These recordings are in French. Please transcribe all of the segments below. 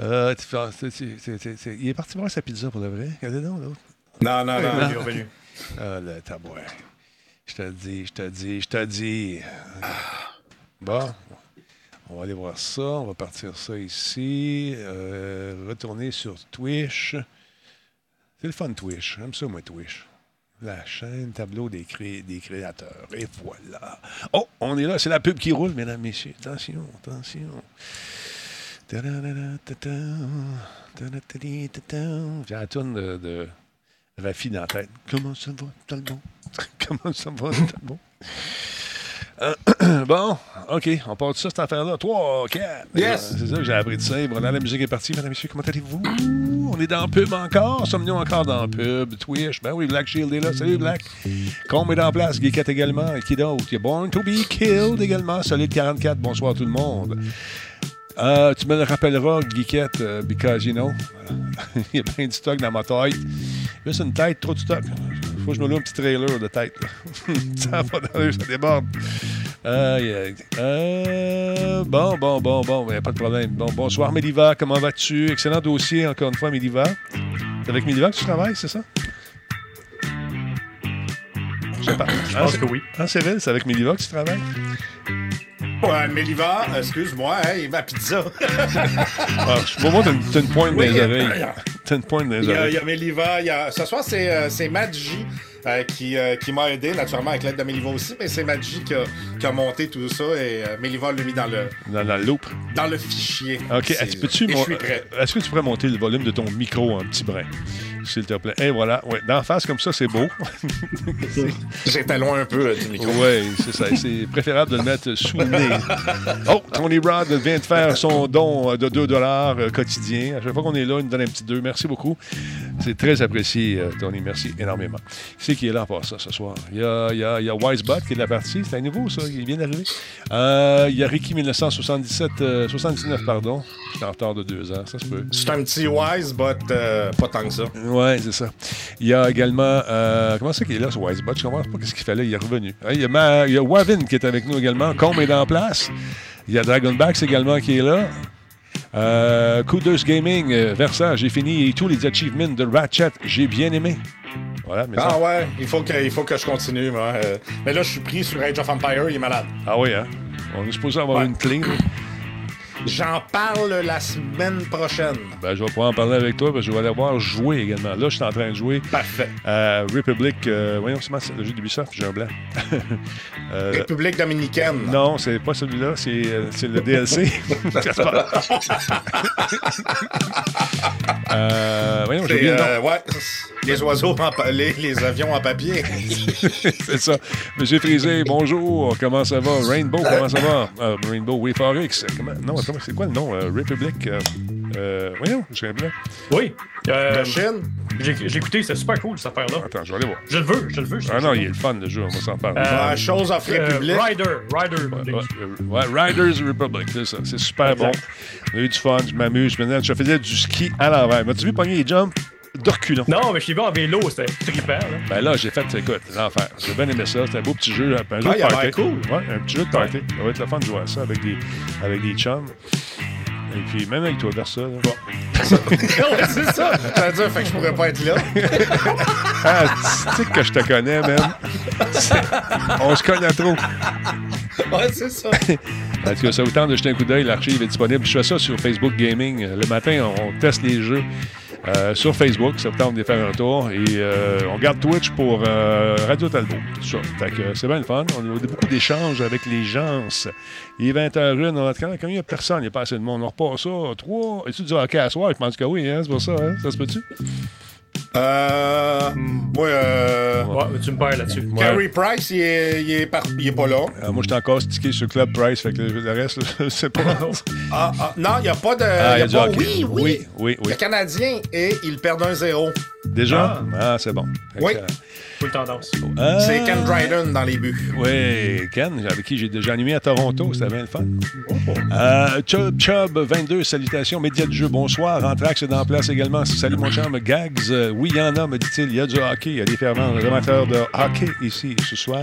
Euh, il est parti voir sa pizza pour de vrai? Regardez donc, l'autre. Non, non, non, il est revenu. Ah, le tabouret. Je te dis, je te dis, je te dis. Bon, on va aller voir ça. On va partir ça ici. Euh, retourner sur Twitch. C'est le fun, Twitch. J'aime ça, moi, Twitch. La chaîne, tableau des, cré- des créateurs. Et voilà. Oh, on est là. C'est la pub qui roule, mesdames, messieurs. Attention, attention. J'ai la tourne de, de Rafi dans la tête. Comment ça va, Talbot? Comment ça va, Talbot? Euh, bon, OK, on part de ça, cette affaire-là. 3, 4. Yes. C'est ça que j'ai appris de ça. Et Voilà, la musique est partie. Mesdames et messieurs, comment allez-vous? On est dans la pub encore. Sommes-nous encore dans la pub? Twitch? Ben oui, Black Shield est là. Salut, Black. Combe est en place. Geekette également. Qui d'autre? Il y a Born to be Killed également. Solide 44. Bonsoir tout le monde. Euh, tu me le rappelleras, Geekette, euh, because, you know, il y a plein de stock dans ma tête. Juste une tête, trop de stock. Faut que je me loue un petit trailer de tête. ça va dans ça déborde. Euh, bon, bon, bon, bon, il n'y a pas de problème. Bon, bonsoir, Méliva, comment vas-tu? Excellent dossier, encore une fois, Méliva. C'est avec Méliva que tu travailles, c'est ça? Je sais pas. Je pense que oui. Ah, c'est vrai, c'est avec Méliva que tu travailles? Ouais, Méliva, excuse-moi, hey, ma pizza. Ah, pour moi, t'as une, pointe Oui, dans les oreilles. T'as une pointe dans les Il y a, il oreilles. y a Méliva, il y a... ce soir, c'est euh, c'est Madji euh, qui, euh, qui m'a aidé, naturellement, avec l'aide de Méliva aussi, mais c'est Madji qui a, qui a monté tout ça et euh, Méliva l'a mis dans le, Dans, le loop. dans le fichier. OK. Est-ce peux-tu et je mon- suis prêt. Est-ce que tu pourrais monter le volume de ton micro un petit brin? S'il te plaît? Et voilà. Ouais. D'en face, comme ça, c'est beau. J'étais loin un peu euh, du micro. Oui, c'est ça. C'est préférable de le mettre sous le nez. Oh, Tony Rod vient de faire son don de 2 euh, quotidien. À chaque fois qu'on est là, il nous donne un petit 2. Merci beaucoup. C'est très apprécié, euh, Tony. Merci énormément. Qui c'est qui est là pour ça ce soir? Il y a, il y a, il y a Wisebot qui est de la partie. C'est un nouveau, ça. Il vient d'arriver. Euh, il y a Ricky 1977, euh, 79, pardon. Je suis en retard de deux ans. Ça se peut. C'est un petit wise, but euh, pas tant que ça. Oui, c'est ça. Il y a également. euh, comment c'est qu'il est là, ce Wisebot? Je comprends pas ce qu'il là. Il est revenu. Hein, Il y a, Ma- il y a Wavin qui est avec nous également. Combe est en place. Il y a Dragonbacks également qui est là. Euh, Kudos Gaming, euh, Versa, j'ai fini et tous les achievements de Ratchet, j'ai bien aimé. Voilà, mais Ah ça- ouais, il faut que, il faut que je continue, moi. euh. mais là, je suis pris sur Age of Empire, il est malade. ah oui, hein? On est supposé avoir Ouais. une clé. J'en parle la semaine prochaine. Ben, je vais pouvoir en parler avec toi parce que je vais aller voir jouer également. Là, je suis en train de jouer Parfait. à Republic. euh, voyons, c'est le jeu d'Ubisoft? J'ai un blanc. Euh, République dominicaine. Non, c'est pas celui-là, c'est euh, le DLC. euh, voyons, j'ai oublié le nom. euh, ouais, les oiseaux, en les, les avions en papier. C'est ça. Monsieur Frisé, bonjour, comment ça va? Rainbow, comment ça va? Euh, Rainbow WayForX, comment? Non, comment, c'est quoi le nom? Euh, Republic. Euh, euh, voyons, je suis blanc. Oui. Euh, De Chine? j'ai j'ai écouté, c'est super cool cette affaire-là. Attends, je vais aller voir. Je le veux, je le veux. je- Ah non, il est le fun, le jeu, on va s'en parler. Euh, Ouais, chose of Euh, République. Rider, Rider. Ouais, euh, ouais, Riders Republic, c'est ça. C'est super bon. On a eu du fun, je m'amuse. Je faisais du ski à l'envers. M'as-tu vu pogner les jumps? De reculons? Non, mais je l'ai vu en vélo, c'était trippant. Là. Ben là, j'ai fait, écoute, l'enfer. J'ai bien aimé ça. C'était un beau petit jeu. Un jeu Ah, de party. cool. Ouais, un petit jeu de party. Ça va être le fun de jouer à ça avec des, avec des chums. Et puis, même avec toi, Versa. là. ouais, c'est ça. Ça veut dire fait que je pourrais pas être là. Ah, tu sais que je te connais, même. On se connaît trop. Ouais, c'est ça. En tout cas, ça vous tente de jeter un coup d'œil. L'archive est disponible. Je fais ça sur Facebook Gaming. Le matin, on, on teste les jeux euh, sur Facebook. Ça vous tente de faire un tour. Et euh, on garde Twitch pour euh, Radio Talbot. Tout ça. Fait que euh, c'est bien le fun. On a beaucoup d'échanges avec les gens. Il est 20h01. On a- Quand quand il a personne, il n'y a pas assez de monde. On repart ça. Trois. Et tu dis hockey à soir? Je pense que oui. Hein, c'est pour ça. Hein? Ça se peut-tu? Euh. Ouais, euh. Ouais, mais tu me perds là-dessus. Ouais. Carey Price, il est, il est, par- il est pas là. Euh, moi, j'étais encore stické sur Club Price. Fait que le, le reste, c'est pas. Ah, ah, non, il n'y a pas de. Ah, il y a du pas, hockey. oui, oui, Oui, oui, oui. Le Canadien, et il perd un 0 Déjà? Ah, c'est bon. Fait Oui. Euh, Full tendance. C'est Ken Dryden dans les buts. Oui, Ken, avec qui j'ai déjà animé à Toronto, c'était bien le fun. Euh, Chub Chub 22, salutations, médias de jeu, bonsoir. Anthrax est dans place également. Salut mon chum, Gags. Euh, oui, il y en a, me dit-il. Il y a du hockey, il y a des fervents amateurs de hockey ici ce soir.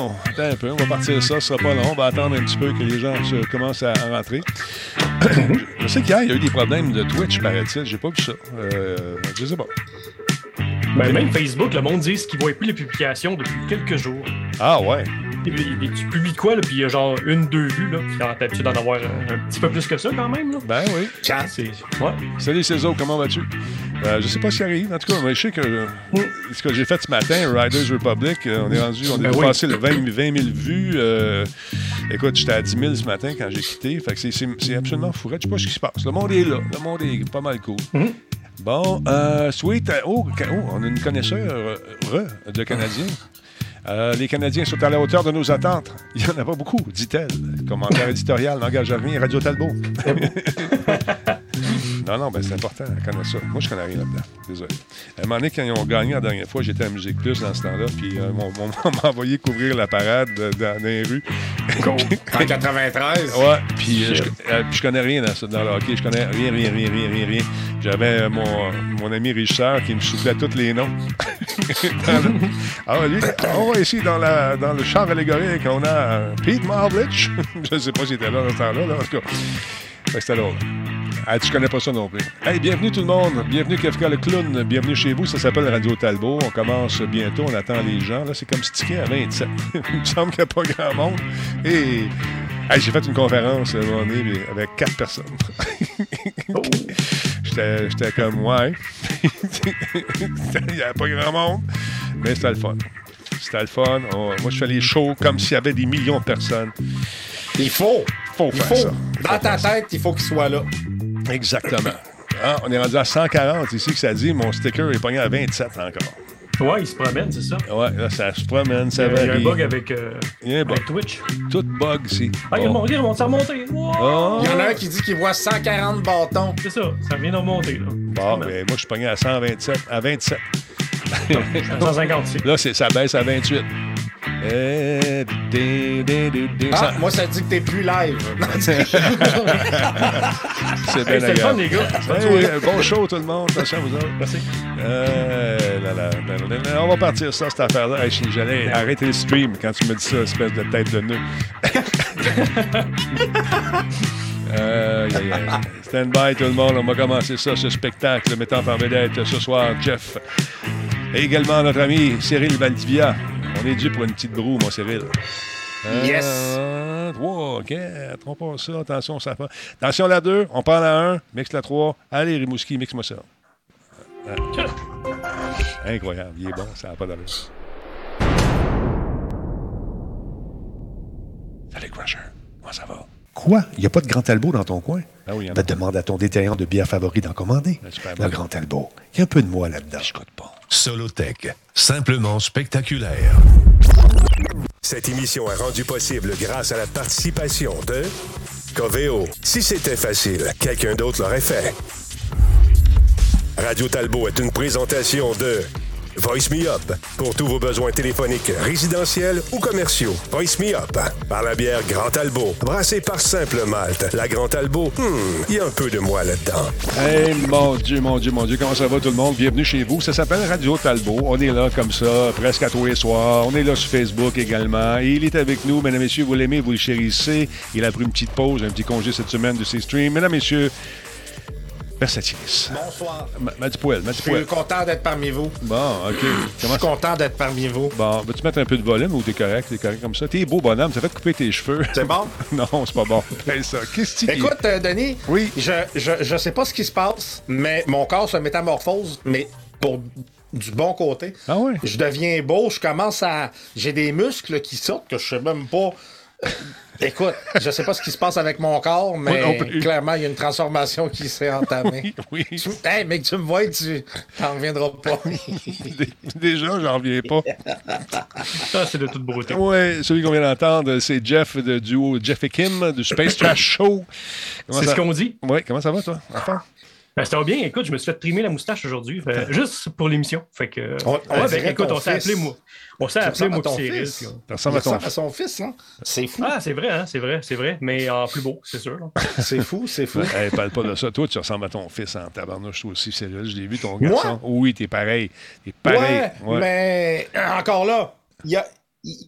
Bon, attends un peu. On va partir ça. Ce sera pas long. On va attendre un petit peu que les gens se- commencent à, à rentrer. je sais qu'hier, il y a eu des problèmes de Twitch, paraît-il. J'ai pas vu ça. Euh, je sais pas. Ben, même Facebook, le monde dit qu'ils voient plus les publications depuis quelques jours. Ah ouais. Tu publies quoi, là, puis il y a genre une, deux vues, là. T'as l'habitude d'en avoir un, un petit peu plus que ça, quand même, là. Ben oui. C'est. Ouais. Salut Cézo, comment vas-tu? Euh, je sais pas ce qui arrive. En tout cas, mais je sais que euh, ce que j'ai fait ce matin, Riders Republic, euh, on est rendu, on est Ben oui. le 20, 20 000 vues. euh, écoute, j'étais à 10 000 ce matin quand j'ai quitté. Fait que c'est- absolument fou. Je sais pas ce qui se passe. Le monde est là. Le monde est pas mal cool. Mhm. Bon, euh, Sweet, oh, oh, on a une connaisseur re de Canadiens. Euh, les Canadiens sont à la hauteur de nos attentes. Il n'y en a pas beaucoup, dit-elle. Commentaire éditorial, n'engage à rien, Radio Talbot. non, non, ben c'est important, elle connaît ça. Moi, je connais rien là-dedans. Désolé. À un moment donné, quand ils ont gagné la dernière fois, j'étais à Musique Plus dans ce temps-là, puis euh, mon- on m'a envoyé couvrir la parade euh, dans les rues. En 93. Ouais, puis euh, je, euh, je connais rien dans, ça, dans le hockey. Je connais rien, rien, rien, rien, rien, rien. J'avais euh, mon, mon ami régisseur qui me soufflait tous les noms. Le- Ah, lui, on va ici dans, la, dans le char allégorique, on a Pete Marvlich. je ne sais pas s'il était là dans ce temps-là, là, en tout cas. C'était drôle. Ah, tu connais pas ça non plus. Hey, bienvenue tout le monde. Bienvenue Kafka le clown. Bienvenue chez vous. Ça s'appelle Radio Talbot. On commence bientôt. On attend les gens. Là, c'est comme stické à 27. Il me semble qu'il n'y a pas grand monde. Et hey, j'ai fait une conférence à un moment donné avec quatre personnes. Oh. J'étais comme, ouais. Il n'y avait pas grand monde. Mais c'était le fun. C'était le fun. On- moi, je fais les shows comme s'il y avait des millions de personnes. Il faut. Faut Il faire faut. ça. Dans ta tête, il faut qu'il soit là. Exactement. Ah, on est rendu à 140 ici que ça dit. Mon sticker est pogné à 27 encore. Ouais, il se promène, c'est ça? Ouais, là, ça se promène, ça Il y a un bug avec, euh, Il y a un bug. avec Twitch. Tout bug ici. Ah, il remonte, il remonte, ça a remonté. Wow! Oh. Il y en a un qui dit qu'il voit 140 bâtons. C'est ça, ça vient de remonter, là. Bon, ben, moi, je suis pogné à 127, à 27. 150 ici. Là, c'est- ça baisse à 28. Eh, Ah, moi, ça dit que t'es plus live. C'est bien Hey, C'était le fun, agréable. les gars. Hey, bon show, tout le monde. Attention à vous autres. Merci. Euh, là, là, là, là, là, on va partir ça, cette affaire-là. Hey, J'allais arrêter le stream quand tu me dis ça, espèce de tête de nœud. Euh. Stand by tout le monde, on va commencer ça, ce spectacle mettant en vedette ce soir Jeff. Et également notre ami Cyril Valdivia. On est dû pour une petite broue, mon Cyril. Yes. Un, trois, quatre, on passe ça. Attention, ça fait. Attention la 2, on parle à 1, mixe la 3. Allez, Rimouski, mixe-moi ça. Ah. Incroyable, il est bon, ça n'a pas d'allure. Salut, Crusher. Comment ça va? Quoi? Il n'y a pas de Grand Talbot dans ton coin? Ah oui, y en a Ben, demande à ton détaillant de bière favori d'en commander. Ben, Le. Grand Talbot. Il y a un peu de moi là-dedans. Je coûte pas. Solotech, simplement spectaculaire. Cette émission est rendue possible grâce à la participation de Coveo. Si c'était facile, quelqu'un d'autre l'aurait fait. Radio Talbot est une présentation de Voice Me Up pour tous vos besoins téléphoniques résidentiels ou commerciaux. Voice Me Up par la bière Grand Talbot, brassée par Simple Malte. La Grand Talbot, hmm, il y a un peu de moi là-dedans. Hey, mon Dieu, mon Dieu, mon Dieu, comment ça va tout le monde? Bienvenue chez vous. Ça s'appelle Radio Talbot. On est là comme ça, presque à tous les soirs. On est là sur Facebook également. Et il est avec nous, mesdames, messieurs, vous l'aimez, vous le chérissez. Il a pris une petite pause, un petit congé cette semaine de ses streams. Mesdames, messieurs, Versatilis. Bonsoir. Ma- M'a du poil, m'a du Je suis content d'être parmi vous. Bon, OK. Je suis content d'être parmi vous. Bon, vas-tu mettre un peu de volume ou t'es correct? T'es correct comme ça? T'es beau bonhomme, ça fait couper tes cheveux. C'est bon? non, c'est pas bon. Ça. Qu'est-ce que tu Écoute, euh, Denis, Oui. je, je, je sais pas ce qui se passe, mais mon corps se métamorphose, mais pour du bon côté. Ah ouais? Je deviens beau, je commence à. J'ai des muscles qui sortent que je sais même pas. Écoute, je sais pas ce qui se passe avec mon corps, mais clairement, il y a une transformation qui s'est entamée. Oui. Tu- Hey, mec, tu me vois, tu t'en reviendras pas. Dé- Déjà, j'en reviens pas. Ça, c'est de toute beauté. Oui, celui qu'on vient d'entendre, c'est Jeff de duo Jeff et Kim du Space Trash Show. Comment C'est ça... ce qu'on dit? Oui, comment ça va, toi? Enfin? Ben, ça va bien. Écoute, je me suis fait trimer la moustache aujourd'hui, fait- juste pour l'émission. Fait que. On- on ouais, ben, écoute, on s'est appelé moi. On s'est appelé moi à Cyril. puis on- Ça Il ressemble à ton ressemble à son fils, hein? C'est fou. Ah, c'est vrai, hein, c'est vrai, c'est vrai. Mais en plus beau, c'est sûr. C'est fou, c'est fou. Hey, parle pas de ça. Toi, tu ressembles à ton fils en tabarnouche, toi aussi, Cyril. Je l'ai vu, ton garçon. Oui, t'es pareil. T'es pareil. Ouais, mais euh, encore là, il y a,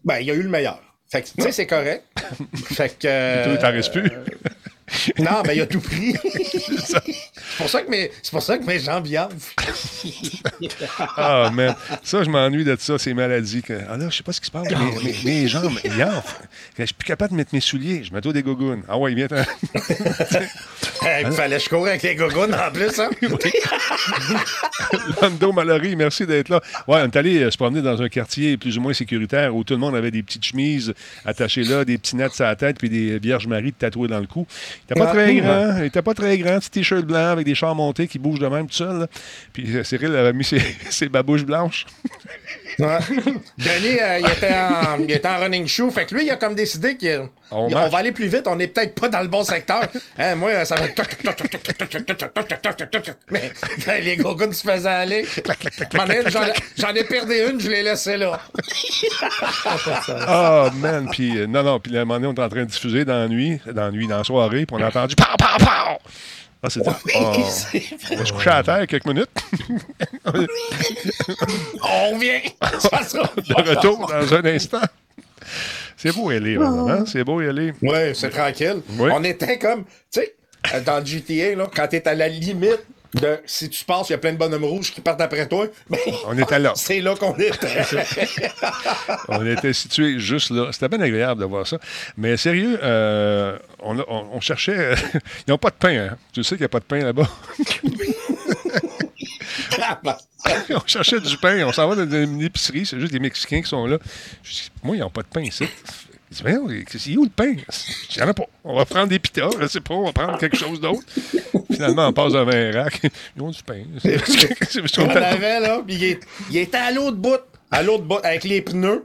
ben, il y a eu le meilleur. Fait que, tu sais, c'est correct. fait que. euh, Toi, t'en restes plus. non, mais il a tout pris. c'est pour ça que mes, c'est pour ça que mes jambes y enflent. Ah, man. Ça, je m'ennuie de ça, ces maladies. que- Ah là, je sais pas ce qui se passe. Mes, mes- mes jambes, ils enflent. Je suis plus capable de mettre mes souliers. Je mets des gougounes. Ah ouais, viens. il fallait que je cours avec les gogoons en plus, hein? Lando Mallory, merci d'être là. Ouais, on est allé euh, se promener dans un quartier plus ou moins sécuritaire où tout le monde avait des petites chemises attachées là, des petits nets sur la tête puis des Vierges Marie tatouées dans le cou. Il était pas Ah, très grand. Il était pas très grand. Petit t-shirt blanc avec des chars montés qui bougent de même tout seul. là. Puis euh, Cyril avait mis ses, ses babouches blanches. Ouais. Denis, euh, il, était en, il était en running shoe. Fait que lui, il a comme décidé qu'on va aller plus vite. On n'est peut-être pas dans le bon secteur. Hein, moi, ça va. Mais ben, les gogoons se faisaient aller. J'en ai perdu une, je l'ai laissée là. Ah, man. Puis, euh, non, non. Puis, à un moment donné, on était en train de diffuser dans la nuit, dans la nuit, dans la soirée. Puis, on a entendu pow, pow, pow. Ah, c'était. oh, on va se coucher à terre quelques minutes. On revient. De retour dans un instant. C'est beau, elle est, vraiment. hein? C'est beau, elle est. Ouais, c'est tranquille. Oui. On était comme, tu sais, euh, dans GTA, là, quand t'es à la limite de si tu passes, il y a plein de bonhommes rouges qui partent après toi, ben, On était là. c'est là qu'on était. On était situé juste là. C'était bien agréable de voir ça. Mais sérieux, euh, on, a- on- on cherchait. Ils n'ont pas de pain. Hein? Tu sais qu'il n'y a pas de pain là-bas? on cherchait du pain. On s'en va dans une épicerie. C'est juste des Mexicains qui sont là. Je dis, moi, ils n'ont pas de pain ici. Ils disent, Voyons, c'est où le pain? Il n'y en a pas. On va prendre des pitas, je sais pas, on va prendre quelque chose d'autre. Finalement, on passe devant un rack. Ils ont du pain. C'est- c'est- On avait, là, puis il, est- il était à l'autre bout, à l'autre bout, avec les pneus.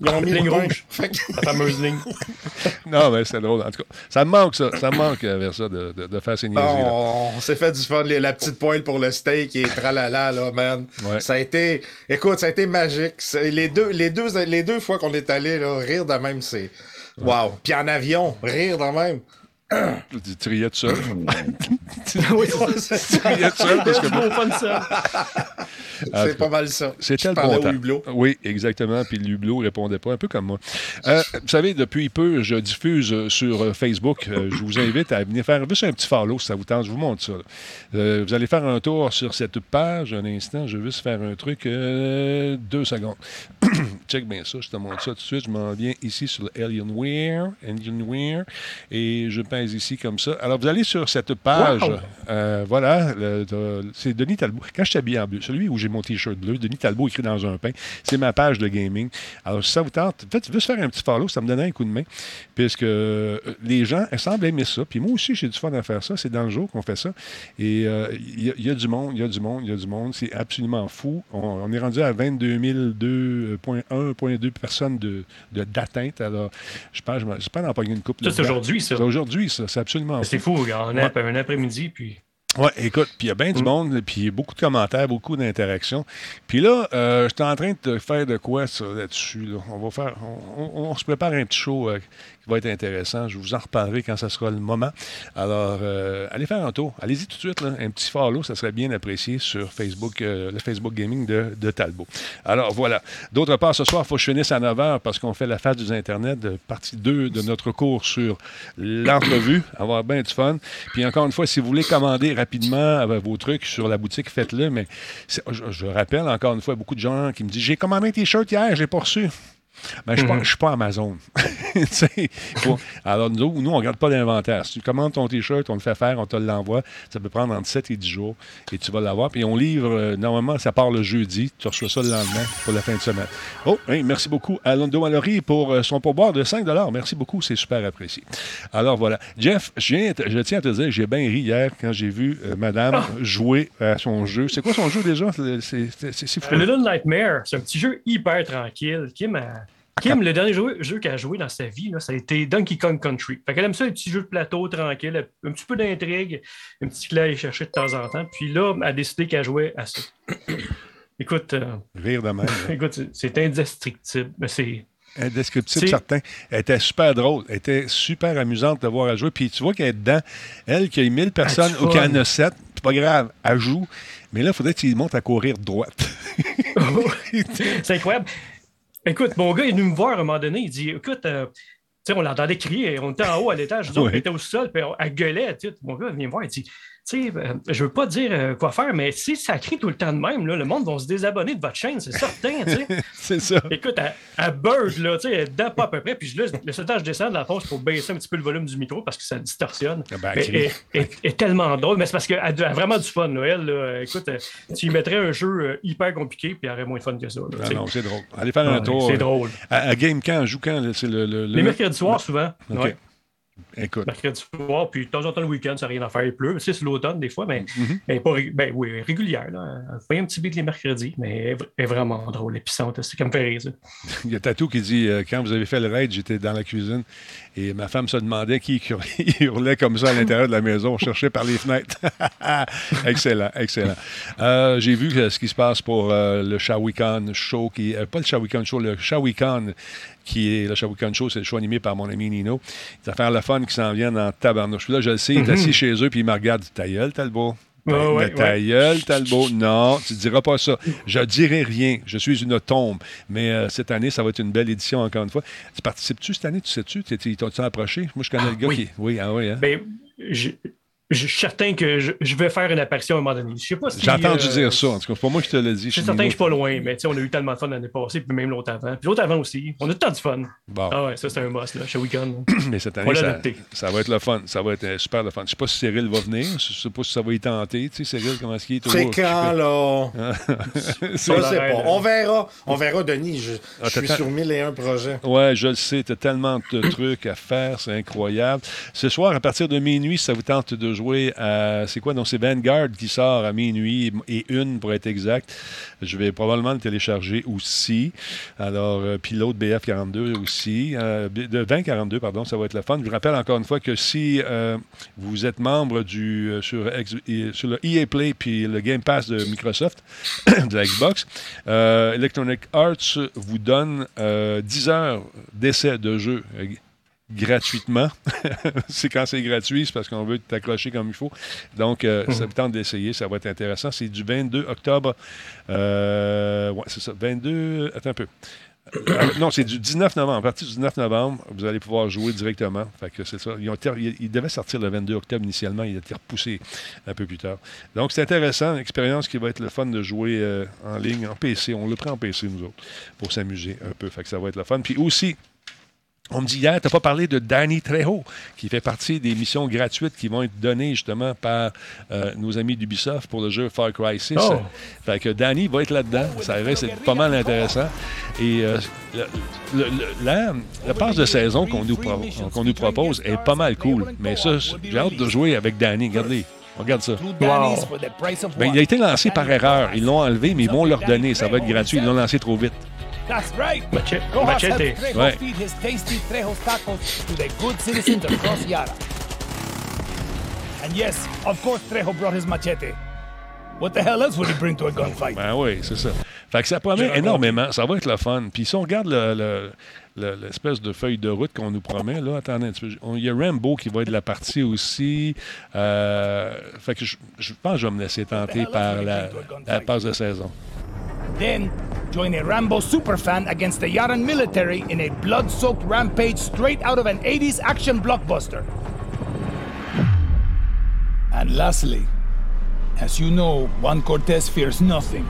Ils ont mis Ligne rouge. Fait que- La fameuse ligne. Non, mais c'est drôle. En tout cas, ça me manque, ça. Ça me manque euh, vers ça de, de, de faire ces niaiseries. on s'est fait du fun, la petite pointe pour le steak et tralala, là, man. Ouais. Ça a été, écoute, ça a été magique. Les deux, les deux, les deux fois qu'on est allé, là, rire de même, c'est. Wow. Puis en avion, rire de même. Tu riais tout seul. oui, c'est ça. tu riais tout seul parce que C'est ça. C'est pas mal ça. C'était le bon temps. hublot. Oui, exactement. Puis le hublot répondait pas, un peu comme moi. Euh, vous savez, depuis peu, je diffuse euh, sur euh, Facebook. Euh, je vous invite à venir faire juste un petit follow si ça vous tente. Je vous montre ça. Euh, vous allez faire un tour sur cette page. Un instant, je vais juste faire un truc. euh, deux secondes. Check bien ça. Je te montre ça tout de suite. Je m'en viens ici sur le Alienware. Alienware. Et je pèse ici comme ça. Alors, vous allez sur cette page. Wow! Euh, voilà. c'est Denis Talbot. Quand je suis habillé en bleu, celui où j'ai mon T-shirt bleu, Denis Talbot écrit dans un pain, c'est ma page de gaming. Alors, si ça vous tente, en fait, tu veux se faire un petit follow, ça me donnerait un coup de main, puisque euh, les gens elles semblent aimer ça. Puis moi aussi, j'ai du fun à faire ça. C'est dans le jour qu'on fait ça. Et euh, il y, a- il y a du monde, il y a du monde, il y a du monde. C'est absolument fou. On, on est rendu à 22 2.1.2 personnes de- de- d'atteinte. Alors, je pense, je j'espère en pogner une couple. Ça, c'est aujourd'hui, ça. C'est aujourd'hui, ça. C'est absolument fou. C'est fou, regarde. On a un après-midi, puis. Oui, écoute, puis il y a bien du monde, puis beaucoup de commentaires, beaucoup d'interactions. Puis là, euh, je suis en train de faire de quoi ça là-dessus. Là? On va faire, on, on- on se prépare un petit show euh, va être intéressant. Je vous en reparlerai quand ça sera le moment. Alors, euh, allez faire un tour. Allez-y tout de suite, un petit follow, ça serait bien apprécié sur Facebook, euh, le Facebook Gaming de, Talbot. Alors voilà. D'autre part, ce soir, il faut que je finisse à 9h parce qu'on fait la phase des Internet, de partie 2 de notre cours sur l'entrevue. Avoir bien du fun. Puis encore une fois, si vous voulez commander rapidement euh, vos trucs sur la boutique, faites-le. Mais je rappelle encore une fois, beaucoup de gens qui me disent J'ai commandé un T-shirt hier, je l'ai pas reçu. Ben, je ne suis pas Amazon. Alors, nous, nous on ne regarde pas l'inventaire. Si tu commandes ton T-shirt, on le fait faire, on te l'envoie. Ça peut prendre entre 7 et 10 jours et tu vas l'avoir. Puis on livre, euh, normalement, ça part le jeudi. Tu reçois ça le lendemain pour la fin de semaine. Oh, merci beaucoup à Londo Mallory pour euh, son pourboire de 5 Merci beaucoup, c'est super apprécié. Alors voilà. Jeff, je, viens te- je tiens à te dire, j'ai bien ri hier quand j'ai vu euh, madame jouer à son jeu. C'est quoi son jeu déjà? C'est- fou. Le Little Nightmare, c'est un petit jeu hyper tranquille. Kim, a- Kim, le dernier jeu, jeu qu'elle a joué dans sa vie, là, ça a été Donkey Kong Country. Fait qu'elle aime ça, les petits jeux de plateau tranquille, un petit peu d'intrigue, un petit clé à aller chercher de temps en temps. Puis là, elle a décidé qu'elle jouait à ça. Écoute, euh, Rire de même. là. écoute, c'est- indestructible. C'est. Indescriptible, certain. Elle était super drôle. Elle était super amusante de voir elle jouer. Puis tu vois qu'elle est dedans. Elle qui a 1000 personnes du ou qui en fun. a 7, c'est pas grave. Elle joue. Mais là, il faudrait qu'il monte à courir droite. c'est incroyable. Écoute, mon gars est venu me voir à un moment donné. Il dit Écoute, euh, tu sais, on l'entendait crier. On était en haut à l'étage. Ouais. on était au sol. Puis on- elle gueulait. Mon gars vient me voir. Il dit sais, euh, je veux pas dire euh, quoi faire, mais si ça crie tout le temps de même, là, le monde va se désabonner de votre chaîne, c'est certain. tu sais. C'est ça. Écoute, à, à Bird, là, tu sais, elle pas à peu près. Puis je laisse le seul temps, je descends de la poche pour baisser un petit peu le volume du micro parce que ça distorsionne. Ah ben, elle est tellement drôle, mais c'est parce qu'elle a, vraiment du fun, là. Elle, là, écoute, euh, tu y mettrais un jeu hyper compliqué, puis elle aurait moins de fun que ça. là, tu Non, c'est drôle. Allez faire Ah, un tour. C'est drôle. À, à Game quand? Joue quand? là? C'est le, le- le- Les mercredis soirs, souvent. OK. Ouais. Écoute. Mercredi soir, puis de temps en temps le week-end, ça n'a rien à faire. Il pleut. C'est l'automne, des fois, mais, Mhm. mais pas ré- ben, oui, régulière. Là. Voyez un petit beat les mercredis, mais elle est vraiment drôle et puissante. C'est comme fait rire, ça. Il y a Tatou qui dit euh, quand vous avez fait le raid, j'étais dans la cuisine et ma femme se demandait qui hur- hurlait comme ça à l'intérieur de la maison. On cherchait par les fenêtres. excellent, excellent. Euh, J'ai vu euh, ce qui se passe pour euh, le Shawikan Show, qui pas le Shawikan Show, le Shawikan qui est le Shawikan Show, c'est le show animé par mon ami Nino. Des affaires le fun qui s'en viennent en tabarnouche. Puis là, je le sais, il est assis chez eux, puis il me regarde. Ta gueule, Talbot. Ta, Ouais, ta ouais. gueule, Talbot. Non, tu ne diras pas ça. Je dirai rien. Je suis une tombe. Mais euh, cette année, ça va être une belle édition, encore une fois. Tu participes-tu cette année? Tu sais-tu? Ils t'ont-tu approché? Moi, je connais le gars oui. qui. Oui, ah oui, hein? Ben, je, je suis certain que je, je vais faire une apparition à un moment donné. Je sais pas si. J'ai entendu euh, dire ça. En tout cas, c'est pas moi qui te l'ai dit. Je suis certain que je suis pas loin, mais tu sais, on a eu tellement de fun l'année passée, puis même l'autre avant. Puis l'autre avant aussi. On a tout le temps du fun. Bon, Ah ouais, ça, c'est un must, là, chez Weekend. mais cette on année, l'a ça, ça va être le fun. Ça va être euh, super le fun. Je sais pas si Cyril va venir. Je sais pas si ça va y tenter. Tu sais, Cyril, comment est-ce qu'il est C'est quand, là? Je sais pas. là. On verra. On verra, Denis. Je, Ah, je suis sur mille et un projets. Ouais, je le sais, tu as tellement de trucs à faire, c'est incroyable. Ce soir, à partir de minuit, ça vous tente de jouer à. C'est quoi? Donc, c'est Vanguard qui sort à minuit et une pour être exact. Je vais probablement le télécharger aussi. Alors, euh, puis l'autre BF42 aussi. Euh, de 2042, pardon, ça va être le fun. Je vous rappelle encore une fois que si euh, vous êtes membre du, euh, sur, sur le EA Play puis le Game Pass de Microsoft, de la Xbox, Electronic Arts vous donne euh, 10 heures d'essai de jeu gratuitement. c'est quand c'est gratuit, c'est parce qu'on veut t'accrocher comme il faut. Donc, euh, ça tente d'essayer, ça va être intéressant. C'est du 22 octobre. Euh, ouais, c'est ça, 22... Attends un peu. Euh, non, c'est du 19 novembre. À partir du 19 novembre, vous allez pouvoir jouer directement. Fait que c'est ça. Ils devaient sortir le 22 octobre initialement. Il a été repoussé un peu plus tard. Donc, c'est intéressant. Une expérience qui va être le fun de jouer euh, en ligne, en PC. On le prend en PC, nous autres, pour s'amuser un peu. Fait que ça va être le fun. Puis aussi, on me dit hier, tu n'as pas parlé de Danny Trejo, qui fait partie des missions gratuites qui vont être données justement par euh, nos amis d'Ubisoft pour le jeu Far Cry 6. Oh. Fait que Danny va être là-dedans. Ça d'être pas mal intéressant. Et euh, le, le- le- la, la passe de saison qu'on nous, pro- qu'on nous propose est pas mal cool. Mais ça, j'ai hâte de jouer avec Danny. Regardez. Regarde ça. Wow. Ben, il a été lancé par erreur. Ils l'ont enlevé, mais ils vont le redonner. Ça va être gratuit. Ils l'ont lancé trop vite. That's right. Machete. Rojas Machete. helped Trejo Right. feed his tasty Trejo's tacos to the good citizens across Yara. And yes, of course Trejo brought his machete. What the hell else would he bring to a gunfight? Oui, c'est ça. Fait que ça promet énormément. Ça va être le fun. Puis si on regarde le- le- le- l'espèce de feuille de route qu'on nous promet, là, attendez Il y a Rambo qui va être de la partie aussi. Euh, fait que je, je pense que je vais me laisser tenter par la, la passe de saison. Then, join a Rambo superfan against the Yaran military in a blood-soaked rampage straight out of an 80s action blockbuster. And lastly, as you know, Juan Cortez fears nothing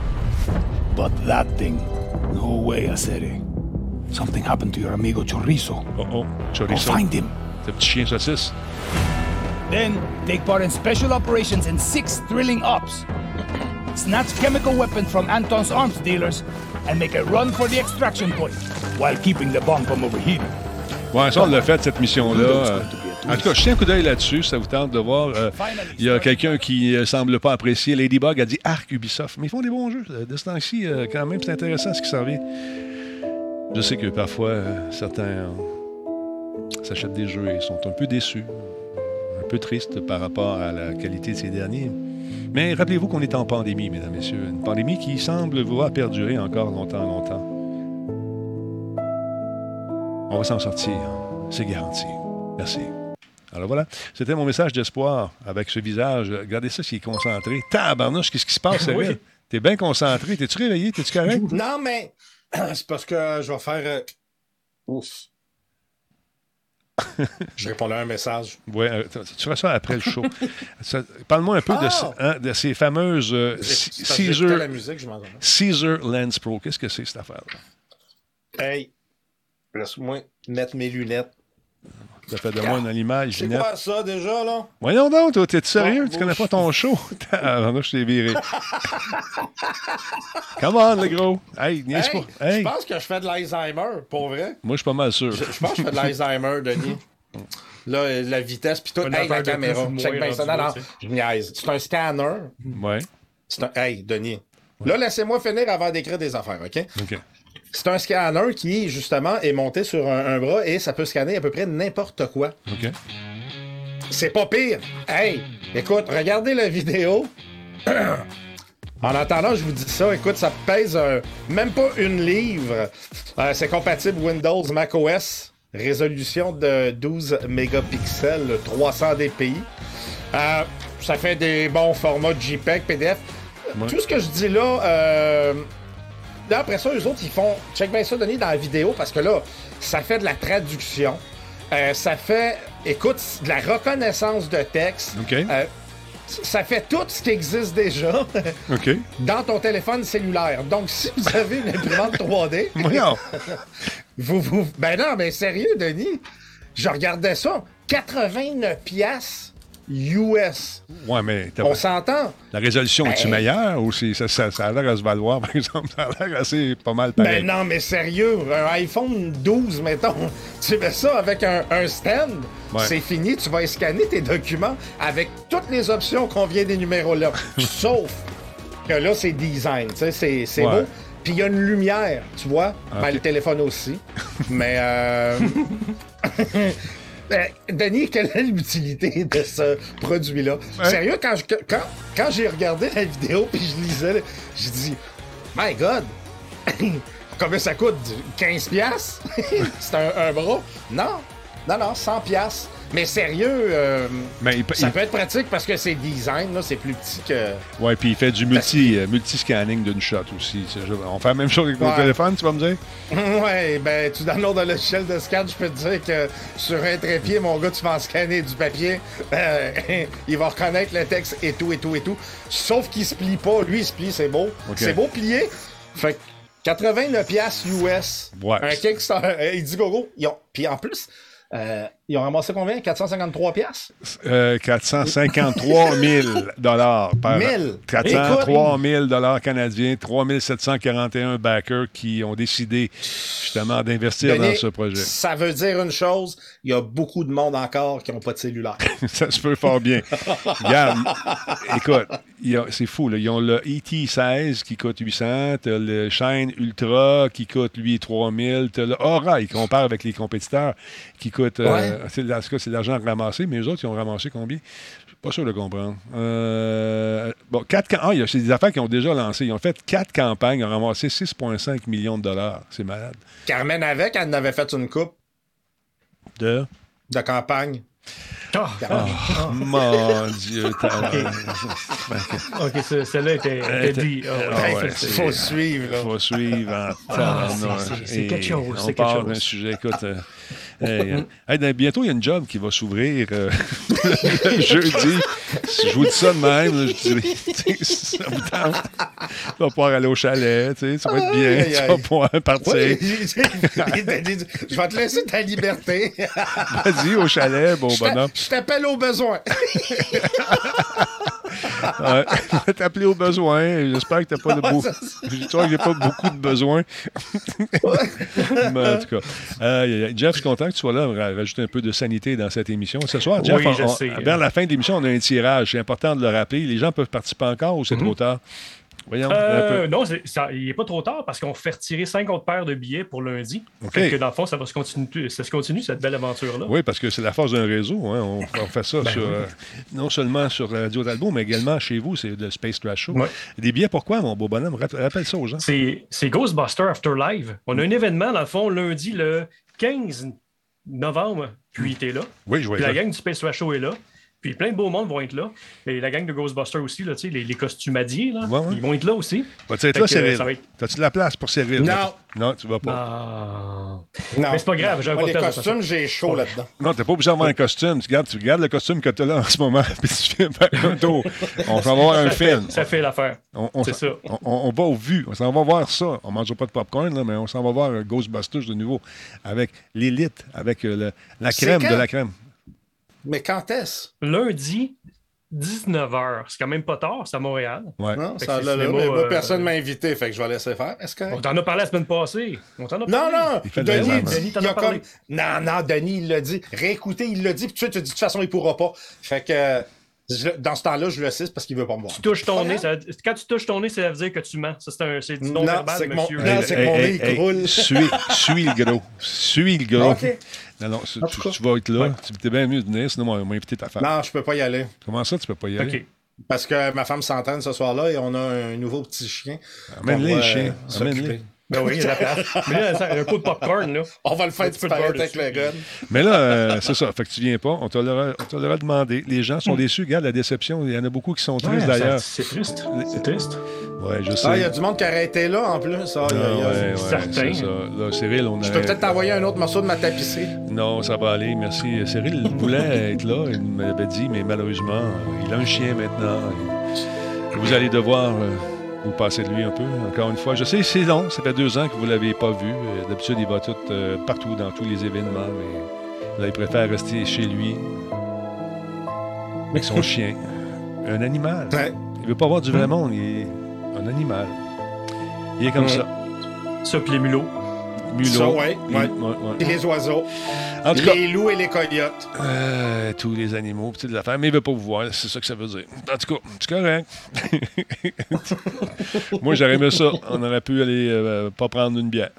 but that thing. Go away, Acere. Something happened to your amigo Chorizo. Uh Oh oh, Go chorizo. find him. Chien saucisse. Then take part in special operations in six thrilling ops. Snatch chemical weapons from Anton's arms dealers and make a run for the extraction point while keeping the bomb from overheating. Ouais, ça, on l'a fait, cette mission-là. Euh, En tout cas, je tiens un coup d'œil là-dessus, ça vous tente de voir. Euh, Il y a quelqu'un qui ne semble pas apprécier. Ladybug a dit Arc Ubisoft. Mais ils font des bons jeux. Euh, De ce temps-ci, euh, quand même, c'est intéressant ce qui s'en vient. Je sais que parfois, euh, certains euh, s'achètent des jeux et sont un peu déçus, un peu tristes par rapport à la qualité de ces derniers. Mais rappelez-vous qu'on est en pandémie, mesdames, messieurs. Une pandémie qui semble va perdurer encore longtemps, longtemps. On va s'en sortir. C'est garanti. Merci. Alors voilà, c'était mon message d'espoir avec ce visage. Regardez ça s'il est concentré. Tabarnouche, qu'est-ce qui se passe, Oui. T'es bien concentré. T'es-tu réveillé? T'es-tu correct? Non, mais c'est parce que je vais faire. euh, Ouf. je répondais à un message. Ouais, euh, tu- feras ça après le show. Parle-moi un peu de, Ah! hein, de ces fameuses euh, Caesar, la musique, je. Caesar Lens Pro. Qu'est-ce que c'est cette affaire-là? Hey, laisse-moi mettre mes lunettes. Ça fait de moi une image, C'est quoi ça déjà, là? Voyons donc, toi, t'es sérieux? Bon, tu connais pas ton show? Ah, non, je t'ai viré. Come on, le gros. Hey, niaise Hey, pas. Hey. Je pense que je fais de l'Alzheimer, pour vrai. Moi, je suis pas mal sûr. Je, je pense que je fais de l'Alzheimer, Denis. Là, la vitesse, puis tout. Un Hey, la caméra. Check bien ça. Non, non, là, je niaise. C'est un scanner. Ouais. C'est un... Hey, Denis. Là, laissez-moi finir avant d'écrire des affaires, OK? OK. C'est un scanner qui, justement, est monté sur un, un bras et ça peut scanner à peu près n'importe quoi. OK. C'est pas pire. Hey, écoute, regardez la vidéo. En attendant, je vous dis ça. Écoute, ça pèse euh, même pas une livre. Euh, c'est compatible Windows, macOS. Résolution de 12 mégapixels, 300 dpi. Euh, ça fait des bons formats JPEG, PDF. Ouais. Tout ce que je dis là, euh, là, après ça, eux autres, ils font. Check bien ça, Denis, dans la vidéo, parce que là, ça fait de la traduction. Euh, ça fait, écoute, de la reconnaissance de texte. OK. Euh, ça fait tout ce qui existe déjà OK. dans ton téléphone cellulaire. Donc, si vous avez une imprimante 3D, Voyons. vous, vous... Ben non, mais sérieux, Denis, je regardais ça. 89 piastres US. Ouais, mais On s'entend? la résolution est-tu Ben- meilleure ou ça, ça, ça a l'air à se valoir, par exemple? Ça a l'air assez pas mal pareil? Ben non, mais sérieux, un iPhone 12, mettons, tu mets ça avec un, un stand, Ouais. c'est fini, tu vas scanner tes documents avec toutes les options qu'on vient d'énumérer là. Sauf que là, c'est design, tu sais, c'est, Ouais. beau. Puis il y a une lumière, tu vois. Ben, Ok. le téléphone aussi. mais, euh... Ben, Denis, quelle est l'utilité de ce produit-là? Sérieux, quand, je- quand, quand j'ai regardé la vidéo puis je lisais, j'ai dit, My God! Combien ça coûte? 15 piastres? C'est un, un bras? Non, non, non, 100 piastres. Mais sérieux, euh, Mais il ça il- peut être pratique parce que c'est design, là, c'est plus petit que... Ouais, puis il fait du multi, euh, multi-scanning d'une shot aussi. On fait la même chose avec Ouais. téléphone, tu vas me dire? Ouais, ben, tu downloads un logiciel de scan, je peux te dire que sur un trépied, mon gars, tu vas en scanner du papier. euh, il va reconnaître le texte et tout, et tout, et tout. Sauf qu'il se plie pas. Lui, il se plie, c'est beau. Ok. C'est beau plié. Fait que 89 piastres US. Ouais. Un Kickstarter. euh, Indiegogo. Ils ont... Puis en plus, euh, ils ont ramassé combien? 453 piastres? Euh, 453 000 dollars par 1000. 403 000 dollars canadiens, 3 741 backers qui ont décidé justement d'investir dans ce projet. Ça veut dire une chose, il y a beaucoup de monde encore qui n'ont pas de cellulaire. Ça se peut fort bien. Regarde, écoute, il c'est fou. Là. Ils ont le ET16 qui coûte 800, t'as le Shine Ultra qui coûte, lui, 3000, t'as le Aura, ils comparent avec les compétiteurs, qui coûte... euh, Ouais. cas, c'est de l'argent ramassé, mais eux autres, ils ont ramassé combien? Je suis pas sûr de comprendre. Euh, bon, quatre, cam- ah, il y a c'est des affaires qu'ils ont déjà lancées. Ils ont fait quatre campagnes, ils ont ramassé 6,5 millions de dollars. C'est malade. Carmen avec, elle en avait fait une coupe De... de campagne. Ah, Mon Dieu. t'as- ok, ce- celle-là était, était dit. Faut, c'est- faut suivre, là. faut suivre c'est- quelque chose, On quelque d'un sujet, écoute. Hey, euh, hey, ben, bientôt, il y a une job qui va s'ouvrir euh, jeudi. Si je vous dis ça de même, là, je dirais, ça vous tente, tu vas pouvoir aller au chalet, tu sais, ça va être bien, Aïe, tu vas pouvoir partir. Ouais, je vais te laisser ta liberté. Vas-y, au chalet, bon bonhomme. je t'appelle au besoin. Ouais. Je vais t'appeler au besoin. J'espère que t'as pas de beau... Que j'ai pas beaucoup de besoins. Mais en tout cas, euh, Jeff, je suis content que tu sois là. On va rajouter un peu de sanité dans cette émission. Ce soir, Jeff, Oui, on- je on- sais. vers la fin de l'émission, on a un tirage. C'est important de le rappeler. Les gens peuvent participer encore ou c'est trop tard? Voyons, Euh, non, ça- il n'est pas trop tard parce qu'on fait retirer 50 paires de billets pour lundi. OK. Fait que dans le fond, ça va se continuer, ça se continue cette belle aventure-là. Oui, parce que c'est la force d'un réseau. hein. On, on fait ça Ben sur, oui. euh, non seulement sur Radio Talbot, mais également chez vous. C'est le Space Trash Show. Ouais. Des billets, pourquoi, mon beau bonhomme? Rapp- Rappelle ça aux gens. C'est Ghostbuster Afterlife. On a un événement, dans le fond, lundi le 15 novembre, puis t'es là. Oui, je vois Puis la gang du Space Trash Show est là. Puis plein de beaux mondes vont être là. Et la gang de Ghostbusters aussi, là, tu sais, les, les costumadiers, là, Ouais, ouais. ils vont être là aussi. Vas-tu être Fait là, que, ça va Cyril? être- T'as-tu de la place pour Cyril? Non. Non, tu vas pas. Ah. Non. Mais c'est pas grave, Moi, pas les costumes, j'ai chaud là-dedans. Non, t'es pas obligé d'avoir un costume. Tu gardes, tu gardes le costume que t'as là en ce moment, puis tu faire un tour. On s'en va voir un fait- film. Ça fait l'affaire. On, on C'est ça. On, va au vu. On s'en va voir ça. On mangera pas de popcorn, là, mais on s'en va voir Ghostbusters de nouveau. Avec l'élite, avec euh, le- la crème de la crème. Mais quand est-ce? Lundi, 19h. C'est quand même pas tard, c'est à Montréal. Ouais. Non, ça là, cinéma, mais moi, euh, personne m'a invité, fait que je vais laisser faire. Est-ce que. On t'en a parlé la semaine passée. On t'en a Non, parlé. non, Il de Denis, t'en il a a parlé. comme. Non, non, Denis, il l'a dit. Réécoutez, il l'a dit, puis tu sais, tu dis, de toute façon, il pourra pas. Fait que, euh, je- dans ce temps-là, je le sais, c'est parce qu'il veut pas me voir. Tu touches ton nez, ça- quand tu touches ton nez, ça veut dire que tu mens. Ça, c'est un c'est du Non, non-verbal, c'est que mon- monsieur. non, c'est que mon nez, il croule. suis, suis le gros. Suis le gros. OK. Non, non, tu, vas être là. Ouais. Tu t'es bien mieux de venir, sinon on va inviter ta femme. Non, je peux pas y aller. Comment ça, tu peux pas y aller? OK. Parce que ma femme s'entraîne ce soir-là et on a un nouveau petit chien. Amène-les, On le va, chien. euh. Amène-les. Ben oui, il y a de la place. Mais là, ça- un coup de popcorn, là. On va le faire Un petit peu de avec le gun. Mais là, euh, c'est ça. Fait que tu viens pas. On te l'aura demandé. Les gens sont déçus. Regarde la déception. Il y en a beaucoup qui sont tristes Hmm. Ouais, d'ailleurs. C'est triste. C'est triste. Ouais, je sais. Ah, il y a du monde qui aurait été là en plus. Ah, Ah, aïe, aïe, aïe. ouais, ouais, Certain. c'est ça. Là, Cyril, on Je peux peut-être t'envoyer un autre morceau de ma tapisserie. Non, ça va aller, merci. Cyril voulait être là, il m'avait dit, mais malheureusement, il a un chien maintenant. et vous allez devoir euh, vous passer de lui un peu, encore une fois. Je sais, c'est long, ça fait deux ans que vous ne l'avez pas vu. Euh, D'habitude, il va tout, euh, partout dans tous les événements, mais là, il préfère rester chez lui avec son chien. Un animal. Ouais. Il veut pas voir du vrai monde, il est un animal. Il est comme Ouais. ça. Ça, puis les mulots. Mulot. Ça, ouais, Il- ouais. ouais, ouais. Et les oiseaux. En tout cas, Les loups et les coyotes. euh, tous les animaux, petites affaires, mais il veut pas vous voir, c'est ça que ça veut dire. En tout cas, c'est correct. Moi, j'aurais aimé ça. On aurait pu aller euh, pas prendre une bière.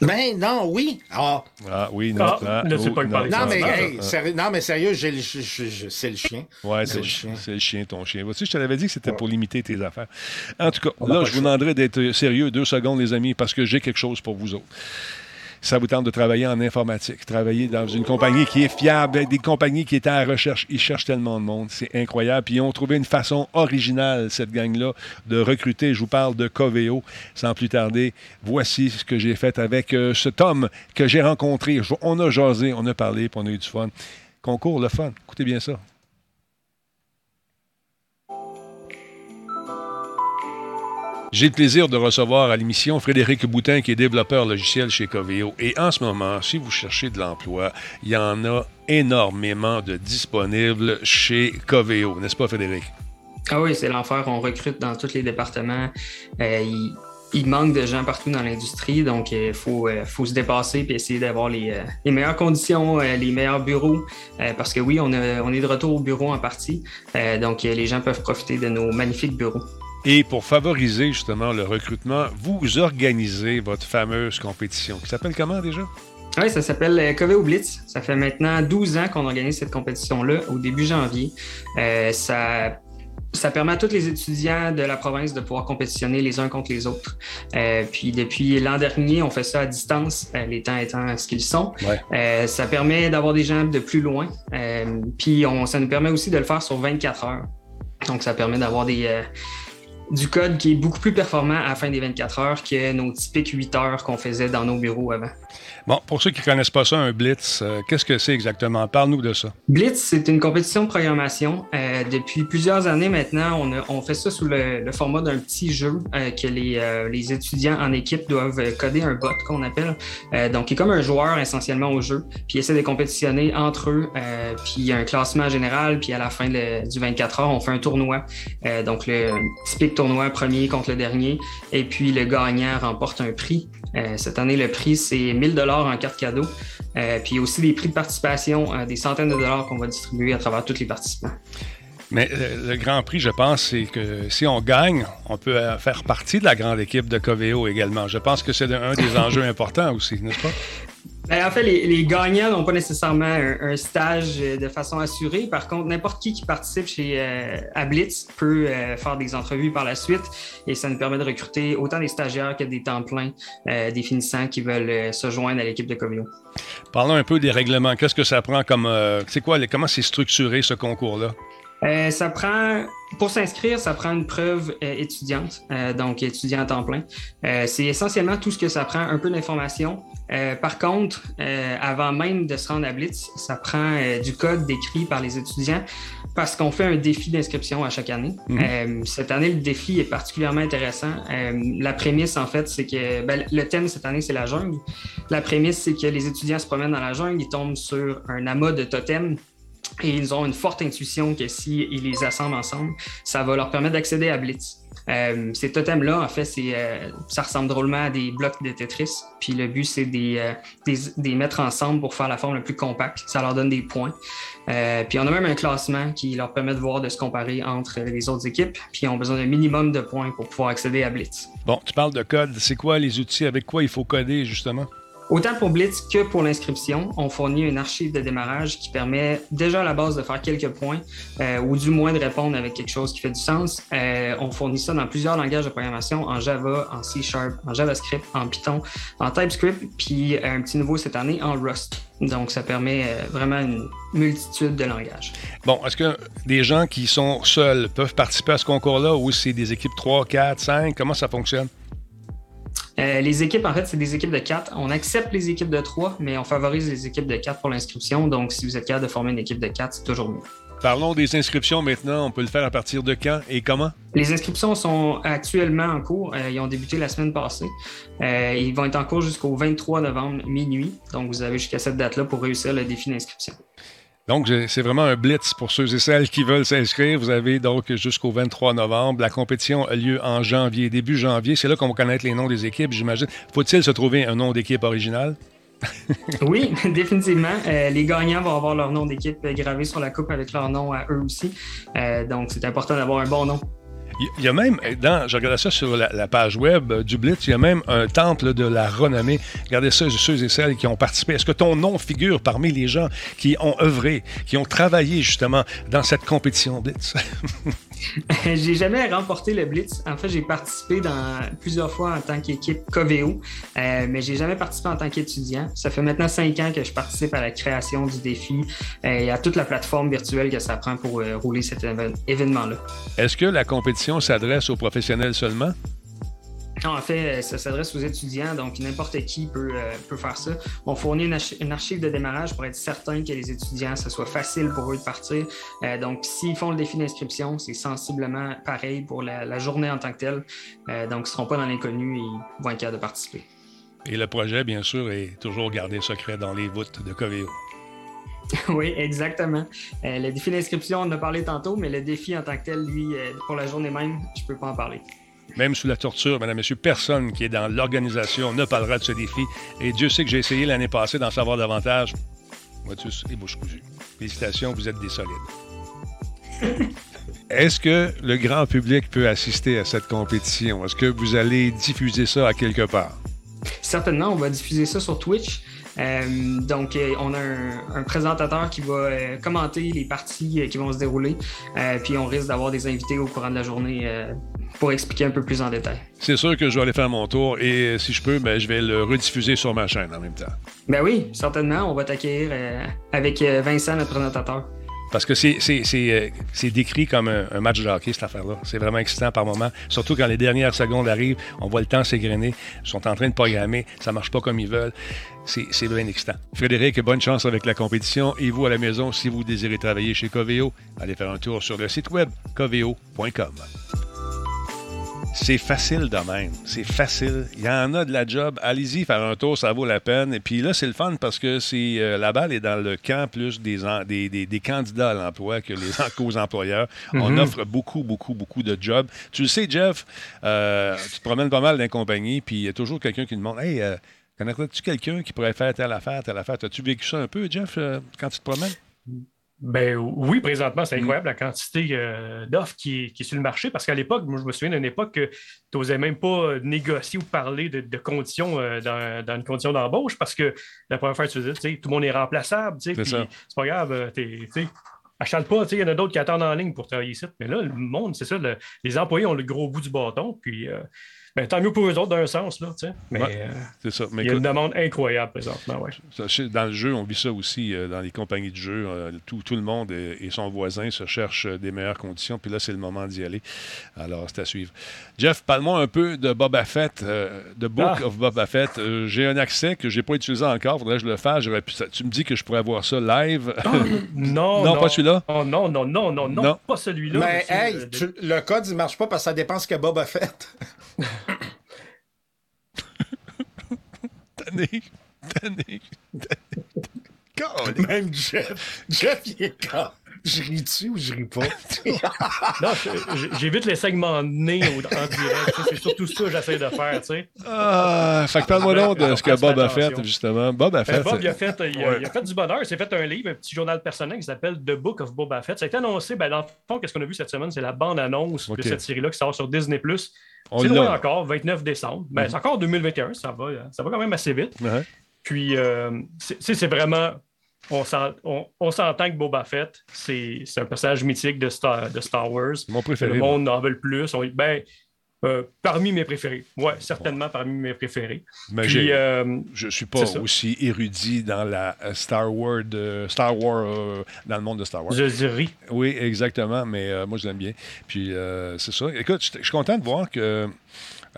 Ben non, oui. Ah. Ah oui, non. Ah, ah, oh, pas. Non, mais, hey, sérieux, non, mais sérieux, j'ai le c'est le chien. Ouais, C'est c'est le chien. c'est le chien, ton chien. Vois-tu, je te l'avais dit que c'était pour limiter tes affaires. En tout cas, On là, je vous demanderai d'être sérieux deux secondes, les amis, parce que j'ai quelque chose pour vous autres. Ça vous tente de travailler en informatique, travailler dans une compagnie qui est fiable, des compagnies qui étaient à la recherche. Ils cherchent tellement de monde. C'est incroyable. Puis ils ont trouvé une façon originale, cette gang-là, de recruter. Je vous parle de Coveo. Sans plus tarder, voici ce que j'ai fait avec euh, cet homme que j'ai rencontré. On a jasé, on a parlé, puis on a eu du fun. Concours, le fun. Écoutez bien ça. J'ai le plaisir de recevoir à l'émission Frédéric Boutin, qui est développeur logiciel chez Coveo. Et en ce moment, si vous cherchez de l'emploi, il y en a énormément de disponibles chez Coveo, n'est-ce pas, Frédéric? Ah oui, c'est l'enfer. On recrute dans tous les départements. Euh, il, manque de gens partout dans l'industrie, donc il faut, euh, faut se dépasser et essayer d'avoir les, euh, les meilleures conditions, euh, les meilleurs bureaux. euh, parce que oui, on, on est de retour au bureau en partie. Euh, donc euh, les gens peuvent profiter de nos magnifiques bureaux. Et pour favoriser justement le recrutement, vous organisez votre fameuse compétition qui s'appelle comment déjà? Oui, ça s'appelle euh, Coveo Blitz. Ça fait maintenant 12 ans qu'on organise cette compétition-là, au début janvier. Euh, ça, ça permet à tous les étudiants de la province de pouvoir compétitionner les uns contre les autres. Euh, puis depuis l'an dernier, on fait ça à distance, euh, les temps étant ce qu'ils sont. Ouais. Euh, ça permet d'avoir des gens de plus loin. Puis on, ça nous permet aussi de le faire sur 24 heures. Donc ça permet d'avoir des... du code qui est beaucoup plus performant à la fin des 24 heures que nos typiques 8 heures qu'on faisait dans nos bureaux avant. Bon, pour ceux qui ne connaissent pas ça, un blitz, euh, qu'est-ce que c'est exactement? Parle-nous de ça. Blitz, c'est une compétition de programmation. Euh, depuis plusieurs années maintenant, on, a- on fait ça sous le, le format d'un petit jeu euh, que les, les étudiants en équipe doivent coder un bot qu'on appelle. Donc, il est comme un joueur essentiellement au jeu, puis ils essaient de compétitionner entre eux, puis il y a un classement général, puis à la fin du 24 heures, on fait un tournoi. Donc, le typique tournoi premier contre le dernier, et puis le gagnant remporte un prix. Euh, cette année, le prix, c'est 1000 dollars en carte cadeau. Euh, puis aussi des prix de participation, euh, des centaines de dollars qu'on va distribuer à travers tous les participants. Mais euh, le Grand Prix, je pense, c'est que si on gagne, on peut faire partie de la grande équipe de Coveo également. Je pense que c'est un des enjeux importants aussi, n'est-ce pas? Ben, en fait, les, gagnants n'ont pas nécessairement un, stage euh, de façon assurée. Par contre, n'importe qui qui participe chez euh, peut euh, faire des entrevues par la suite et ça nous permet de recruter autant des stagiaires que des temps pleins, euh, des finissants qui veulent se joindre à l'équipe de Covio. Parlons un peu des règlements. Qu'est-ce que ça prend comme. c'est quoi, comment c'est structuré ce concours-là? Euh, ça prend, pour s'inscrire, ça prend une preuve euh, étudiante, euh, donc étudiant à temps plein. Euh, c'est essentiellement tout ce que ça prend, un peu d'informations. Euh, par contre, euh, avant même de se rendre à Blitz, ça prend du code décrit par les étudiants parce qu'on fait un défi d'inscription à chaque année. Euh, cette année, le défi est particulièrement intéressant. Euh, la prémisse, en fait, c'est que ben, le thème cette année, c'est la jungle. La prémisse, c'est que les étudiants se promènent dans la jungle, ils tombent sur un amas de totems et ils ont une forte intuition que s'ils les assemblent ensemble, ça va leur permettre d'accéder à Blitz. Euh, ces totems-là, en fait, euh, ça ressemble drôlement à des blocs de Tetris. Puis le but, c'est des, euh, des, des mettre ensemble pour faire la forme la plus compacte. Ça leur donne des points. Euh, puis on a même un classement qui leur permet de voir, de se comparer entre les autres équipes. Puis ils ont besoin d'un minimum de points pour pouvoir accéder à Blitz. Bon, tu parles de code. C'est quoi les outils? Avec quoi il faut coder, justement? Autant pour Blitz que pour l'inscription, on fournit une archive de démarrage qui permet déjà à la base de faire quelques points euh, ou du moins de répondre avec quelque chose qui fait du sens. Euh, on fournit ça dans plusieurs langages de programmation, en Java, en C Sharp, en JavaScript, en Python, en TypeScript, puis un petit nouveau cette année en Rust. Donc ça permet euh, vraiment une multitude de langages. Bon, est-ce que des gens qui sont seuls peuvent participer à ce concours-là ou c'est des équipes 3, 4, 5? Comment ça fonctionne? Euh, les équipes, en fait, c'est des équipes de 4. On accepte les équipes de 3, mais on favorise les équipes de 4 pour l'inscription. Donc, si vous êtes capable de former une équipe de 4, c'est toujours mieux. Parlons des inscriptions maintenant. On peut le faire à partir de quand et comment? Les inscriptions sont actuellement en cours. Euh, ils ont débuté la semaine passée. Euh, ils vont être en cours jusqu'au 23 novembre minuit. Donc, vous avez jusqu'à cette date-là pour réussir le défi d'inscription. Donc, c'est vraiment un blitz pour ceux et celles qui veulent s'inscrire. Vous avez donc jusqu'au 23 novembre. La compétition a lieu en janvier, début janvier. C'est là qu'on va connaître les noms des équipes, j'imagine. Faut-il se trouver un nom d'équipe original? Oui, définitivement. Euh, les gagnants vont avoir leur nom d'équipe gravé sur la coupe avec leur nom à eux aussi. Euh, donc, c'est important d'avoir un bon nom. Il y a même, dans, je regardais ça sur la, la page web euh, du Blitz, il y a même un temple de la renommée. Regardez ça, ceux et celles qui ont participé. Est-ce que ton nom figure parmi les gens qui ont œuvré, qui ont travaillé justement dans cette compétition Blitz? j'ai jamais remporté le Blitz. En fait, j'ai participé plusieurs fois en tant qu'équipe Coveo, euh, mais j'ai jamais participé en tant qu'étudiant. Ça fait maintenant cinq ans que je participe à la création du défi euh, et à toute la plateforme virtuelle que ça prend pour euh, rouler cet événement-là. Est-ce que la compétition s'adresse aux professionnels seulement? Non, en fait, euh, ça s'adresse aux étudiants, donc n'importe qui peut, euh, peut faire ça. On fournit une, archi- une archive de démarrage pour être certain que les étudiants, ce soit facile pour eux de partir. Euh, donc, s'ils font le défi d'inscription, c'est sensiblement pareil pour la, la journée en tant que telle. Euh, donc, ils ne seront pas dans l'inconnu et ils vont être capables de participer. Et le projet, bien sûr, est toujours gardé secret dans les voûtes de Coveo. oui, exactement. Le défi d'inscription, on en a parlé tantôt, mais le défi en tant que tel, lui, pour la journée même, je ne peux pas en parler. Même sous la torture, madame, monsieur, personne qui est dans l'organisation ne parlera de ce défi. Et Dieu sait que j'ai essayé l'année passée d'en savoir davantage. Motus et bouche cousue. Félicitations, vous êtes des solides. Est-ce que le grand public peut assister à cette compétition? Est-ce que vous allez diffuser ça à quelque part? Certainement, on va diffuser ça sur Twitch. Euh, donc, euh, on a un, un présentateur qui va euh, commenter les parties euh, qui vont se dérouler. Euh, puis, on risque d'avoir des invités au courant de la journée euh, pour expliquer un peu plus en détail. C'est sûr que je vais aller faire mon tour et si je peux, ben, je vais le rediffuser sur ma chaîne en même temps. Ben oui, certainement, on va t'accueillir euh, avec euh, Vincent, notre présentateur. Parce que c'est, c'est, c'est, euh, c'est décrit comme un, un match de hockey, cette affaire-là. C'est vraiment excitant par moment. Surtout quand les dernières secondes arrivent, on voit le temps s'égrener. Ils sont en train de programmer. Ça marche pas comme ils veulent. C'est, c'est bien excitant. Frédéric, bonne chance avec la compétition. Et vous, à la maison, si vous désirez travailler chez Coveo, allez faire un tour sur le site web coveo.com. C'est facile de même. C'est facile. Il y en a de la job. Allez-y faire un tour, ça vaut la peine. Et puis là, c'est le fun parce que c'est euh, la balle est dans le camp plus des, en- des, des- des candidats à l'emploi que les qu'aux employeurs. On Mhm. offre beaucoup, beaucoup, beaucoup de jobs. Tu le sais, Jeff, euh, tu te promènes pas mal dans les compagnies, puis il y a toujours quelqu'un qui demande Hey, euh, connais-tu quelqu'un qui pourrait faire telle affaire, telle affaire? As-tu vécu ça un peu, Jeff, euh, quand tu te promènes? Ben oui, présentement, c'est incroyable la quantité euh, d'offres qui, est- qui est sur le marché. Parce qu'à l'époque, moi je me souviens d'une époque que tu n'osais même pas négocier ou parler de, de conditions euh, dans, dans une condition d'embauche parce que la première fois que tu disais, tu sais, tout le monde est remplaçable, tu sais, C'est pas grave, euh, t'es- tu sais, achète pas, tu sais, il y en a d'autres qui attendent en ligne pour travailler ici. Mais là, le monde, c'est ça, le- les employés ont le gros bout du bâton, puis euh, ben, tant mieux pour eux autres d'un sens, là, tu sais. Mais Ouais. euh, C'est ça. Mais il y a une demande incroyable présentement, ouais. dans le jeu, on vit ça aussi euh, dans les compagnies de jeux. euh, tout, tout le monde et, et son voisin se cherchent euh, des meilleures conditions. Puis là, c'est le moment d'y aller. Alors, c'est à suivre. Jeff, parle-moi un peu de Boba Fett, euh, de Book Ah. of Boba Fett. Euh, j'ai un accès que j'ai pas utilisé encore. Faudrait que je le fasse. J'aurais pu- ça- tu me dis que je pourrais voir ça live? Non, Non, pas celui-là? Oh, non, non, non, non, non, Non. pas celui-là. Mais monsieur, hey, euh, tu- le code, il marche pas parce que ça dépend ce que Bob a fait. Tanné, tanné, tanné. Même Jeff. Jeff, il est quand? Je ris-tu ou je ris pas? Non, j'évite les segments de nez en direct. C'est surtout ça que j'essaie de faire. Tu sais. Ah, fait que parle-moi donc de ce que Bob a fait, justement. Bob a Euh, fait. Bob, il a fait, il a, Ouais. il a fait du bonheur. Il s'est fait un livre, un petit journal personnel qui s'appelle The Book of Boba Fett. Ça a été annoncé, ben, dans le fond, qu'est-ce qu'on a vu cette semaine? C'est la bande-annonce de cette série-là qui sort sur Disney+. On C'est loin encore, 29 décembre. Ben, Mhm. C'est encore 2021, ça va, ça va quand même assez vite. Ouais. Puis, euh, c'est- c'est c'est vraiment. On s'en- on- on s'entend que Boba Fett, c'est c'est un personnage mythique de Star, de Star Wars. Mon préféré. Le monde en veut le plus. On- ben, euh, parmi mes préférés. Ouais, certainement parmi mes préférés. Mais Puis, euh, Je suis pas aussi érudit dans la euh, Star Wars, de- Star Wars euh, dans le monde de Star Wars. je dirais. Oui, exactement, mais moi je l'aime bien. Puis euh, c'est ça. Écoute, je suis content de voir que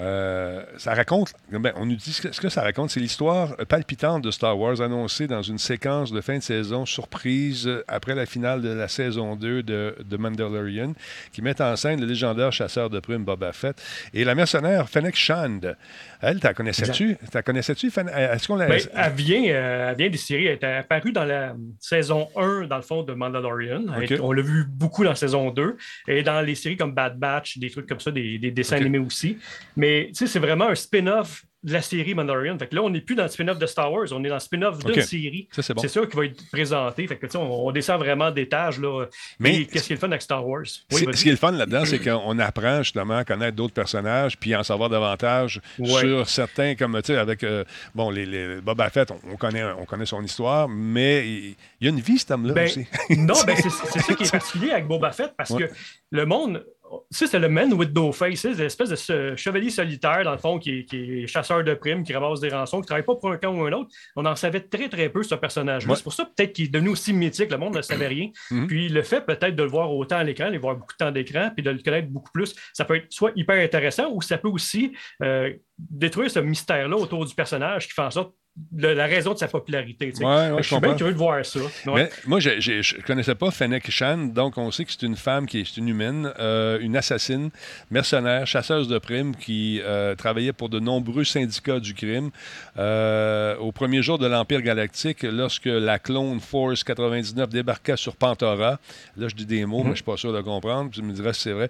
euh, ça raconte. ben, on nous dit ce que, ce que ça raconte, c'est l'histoire palpitante de Star Wars annoncée dans une séquence de fin de saison surprise après la finale de la saison 2 de, de Mandalorian, qui met en scène le légendaire chasseur de primes Boba Fett et la mercenaire Fennec Shand. Elle, t'as connaissais-tu? T'as connaissais-tu? Est-ce qu'on la. Ben, elle, vient, euh, elle vient des séries. Elle est apparue dans la saison 1, dans le fond, de Mandalorian. Elle on l'a vu beaucoup dans la saison 2. Et dans les séries comme Bad Batch, des trucs comme ça, des, des dessins animés aussi. Mais tu sais, c'est vraiment un spin-off de la série Mandalorian. Fait que là, on n'est plus dans le spin-off de Star Wars, on est dans le spin-off d'une série. C'est bon. Sûr qu'il va être présenté. Fait que, on, on descend vraiment d'étage. là. Mais- qu'est-ce qui est le fun avec Star Wars? Oui, ce qui est le fun là-dedans, c'est qu'on apprend justement à connaître d'autres personnages puis à en savoir davantage Ouais. sur certains, comme tu sais, avec euh, bon, les, les Boba Fett, on, on connaît, on connaît son histoire, mais il, y a une vie, cet homme-là Ben, aussi. Non, ben c'est c'est ça qui est particulier avec Boba Fett parce Ouais. que le monde. Ça, c'est le man with no face. C'est l'espèce de ce chevalier solitaire, dans le fond, qui est, qui est chasseur de primes, qui ramasse des rançons, qui ne travaille pas pour un camp ou un autre. On en savait très, très peu, ce personnage-là. Ouais. C'est pour ça, peut-être qu'il est devenu aussi mythique. Le monde ne savait rien. Mhm. Puis le fait, peut-être, de le voir autant à l'écran, de voir beaucoup de temps d'écran, puis de le connaître beaucoup plus, ça peut être soit hyper intéressant ou ça peut aussi euh, détruire ce mystère-là autour du personnage qui fait en sorte de la raison de sa popularité. Ouais, ouais, je je suis bien curieux de voir ça. Ouais. Mais moi, je ne connaissais pas Fennec Shan, donc on sait que c'est une femme qui est une humaine, euh, une assassine, mercenaire, chasseuse de primes qui euh, travaillait pour de nombreux syndicats du crime. Euh, au premier jour de l'Empire galactique, lorsque la clone Force 99 débarqua sur Pantora, là je dis des mots, mais je ne suis pas sûr de comprendre, tu me diras si c'est vrai,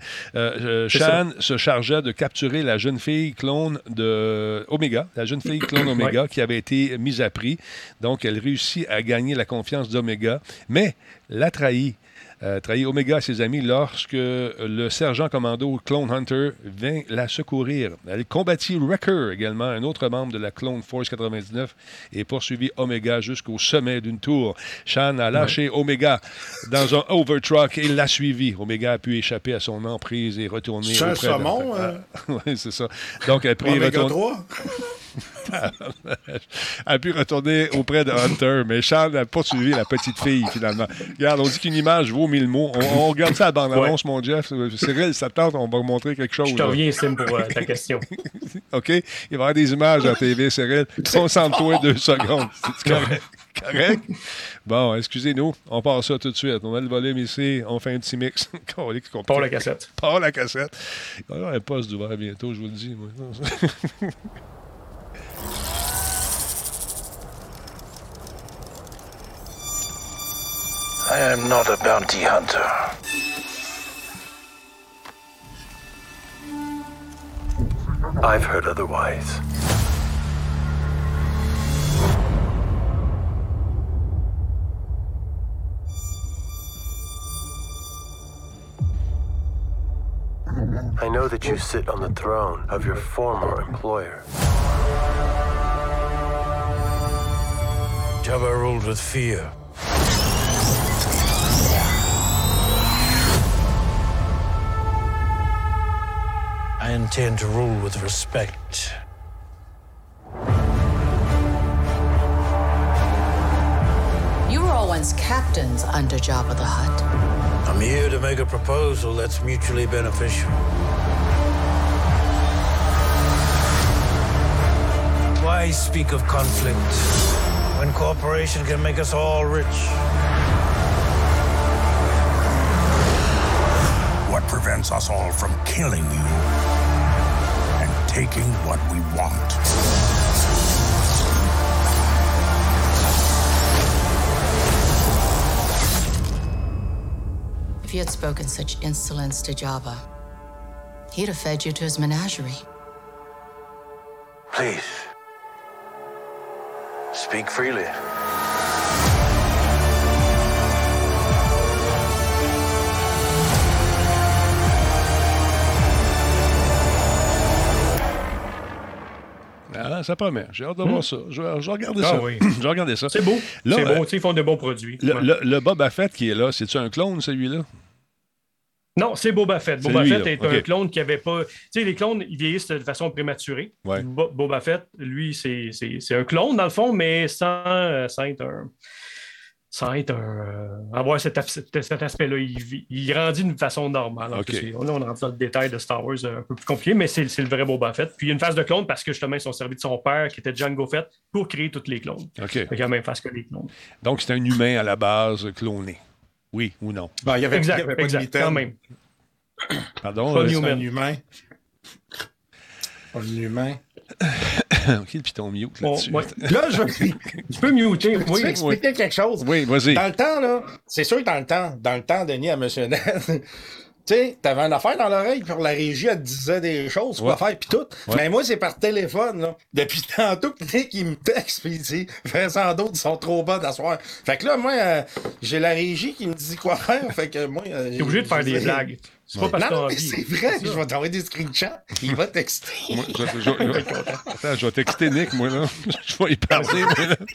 Shan se chargeait de capturer la jeune fille clone de Omega, la jeune fille clone Omega qui avait été mise à prix. Donc, elle réussit à gagner la confiance d'Omega, mais la trahit. euh, trahit Omega à ses amis lorsque le sergent commando Clone Hunter vint la secourir. Elle combattit Wrecker également, un autre membre de la Clone Force 99, et poursuivit Omega jusqu'au sommet d'une tour. Shan a lâché Omega dans un overtruck et l'a suivi. Omega a pu échapper à son emprise et retourner C'est un saumon, euh? oui, c'est ça. Donc, elle a pris Oméga retourne- 3? A pu retourner auprès de Hunter, mais Charles a poursuivi la petite fille, finalement. Regarde, on dit qu'une image vaut mille mots. On, on regarde ça à la bande-annonce, mon Jeff. Cyril, ça te tente, on va montrer quelque chose. Je te reviens, Sim, pour euh, ta question. OK? Il va y avoir des images à la TV, Cyril. Concentre-toi deux secondes. C'est correct? correct? Bon, excusez-nous. On part ça tout de suite. On met le volume ici. On fait un petit mix. Pour la cassette. Pas la cassette. Il va y avoir un poste d'ouvert bientôt, je vous le dis. moi. I am not a bounty hunter. I've heard otherwise. I know that you sit on the throne of your former employer. Jabba ruled with fear, I intend to rule with respect. You were all once captains under Jabba the Hutt. I'm here to make a proposal that's mutually beneficial. Why speak of conflict when cooperation can make us all rich? What prevents us all from killing you and taking what we want? If you had spoken such insolence to Jabba, he'd have fed you to his menagerie. Please. Speak freely. Ah, ça promet. J'ai hâte de voir ça. Je vais, regarder Ah ça. oui. je vais regarder ça. C'est beau. C'est euh, tu sais, Ils font de bons produits. Le, Boba Fett qui est là, c'est-tu un clone, celui-là? Non, c'est Boba Fett. Boba Fett est un clone qui avait pas. Tu sais, les clones, ils vieillissent de façon prématurée. Boba Fett, lui, c'est un clone, dans le fond, mais sans, euh, sans être un. Sans être un. euh, avoir cet, af- cet- aspect-là. Il, il grandit d'une façon normale. En Ok. plus, c'est- Là, on rentre dans le détail de Star Wars euh, un peu plus compliqué, mais c'est c'est le vrai Boba Fett. Puis il y a une phase de clone parce que justement, ils sont servis de son père, qui était Django Fett, pour créer tous les clones. OK. Fait qu'il y a la même phase que les clones. Donc, c'est un humain à la base cloné. Oui ou non? Ben, il y avait, Exact, il y avait pas de exact, quand même. Pardon? Pas euh, un humain. Un humain. OK, puis ton mute Bon, là-dessus. ouais. Là, je vais Tu peux muter, tu oui. veux expliquer quelque chose? Oui, vas-y. Dans le temps, là, c'est sûr que dans le temps, dans le temps, Denis, à Monsieur Ned, tu sais, t'avais une affaire dans l'oreille, puis la régie, elle te disait des choses, quoi Ouais. faire, puis tout. Ouais. Mais moi, c'est par téléphone, là. Depuis tantôt, que Nick, il me texte, puis il dit, Vincent d'autres, ils sont trop bas d'asseoir. Fait que là, moi, euh, j'ai la régie qui me dit quoi faire, fait que moi... euh, T'es obligé de faire des blagues. C'est pas parce Non, non, c'est vrai, je vais t'envoyer des screenshots, il va texter. Moi, je, je- je- Attends, je vais texter Nick, moi, là. je vais y parler, moi, là.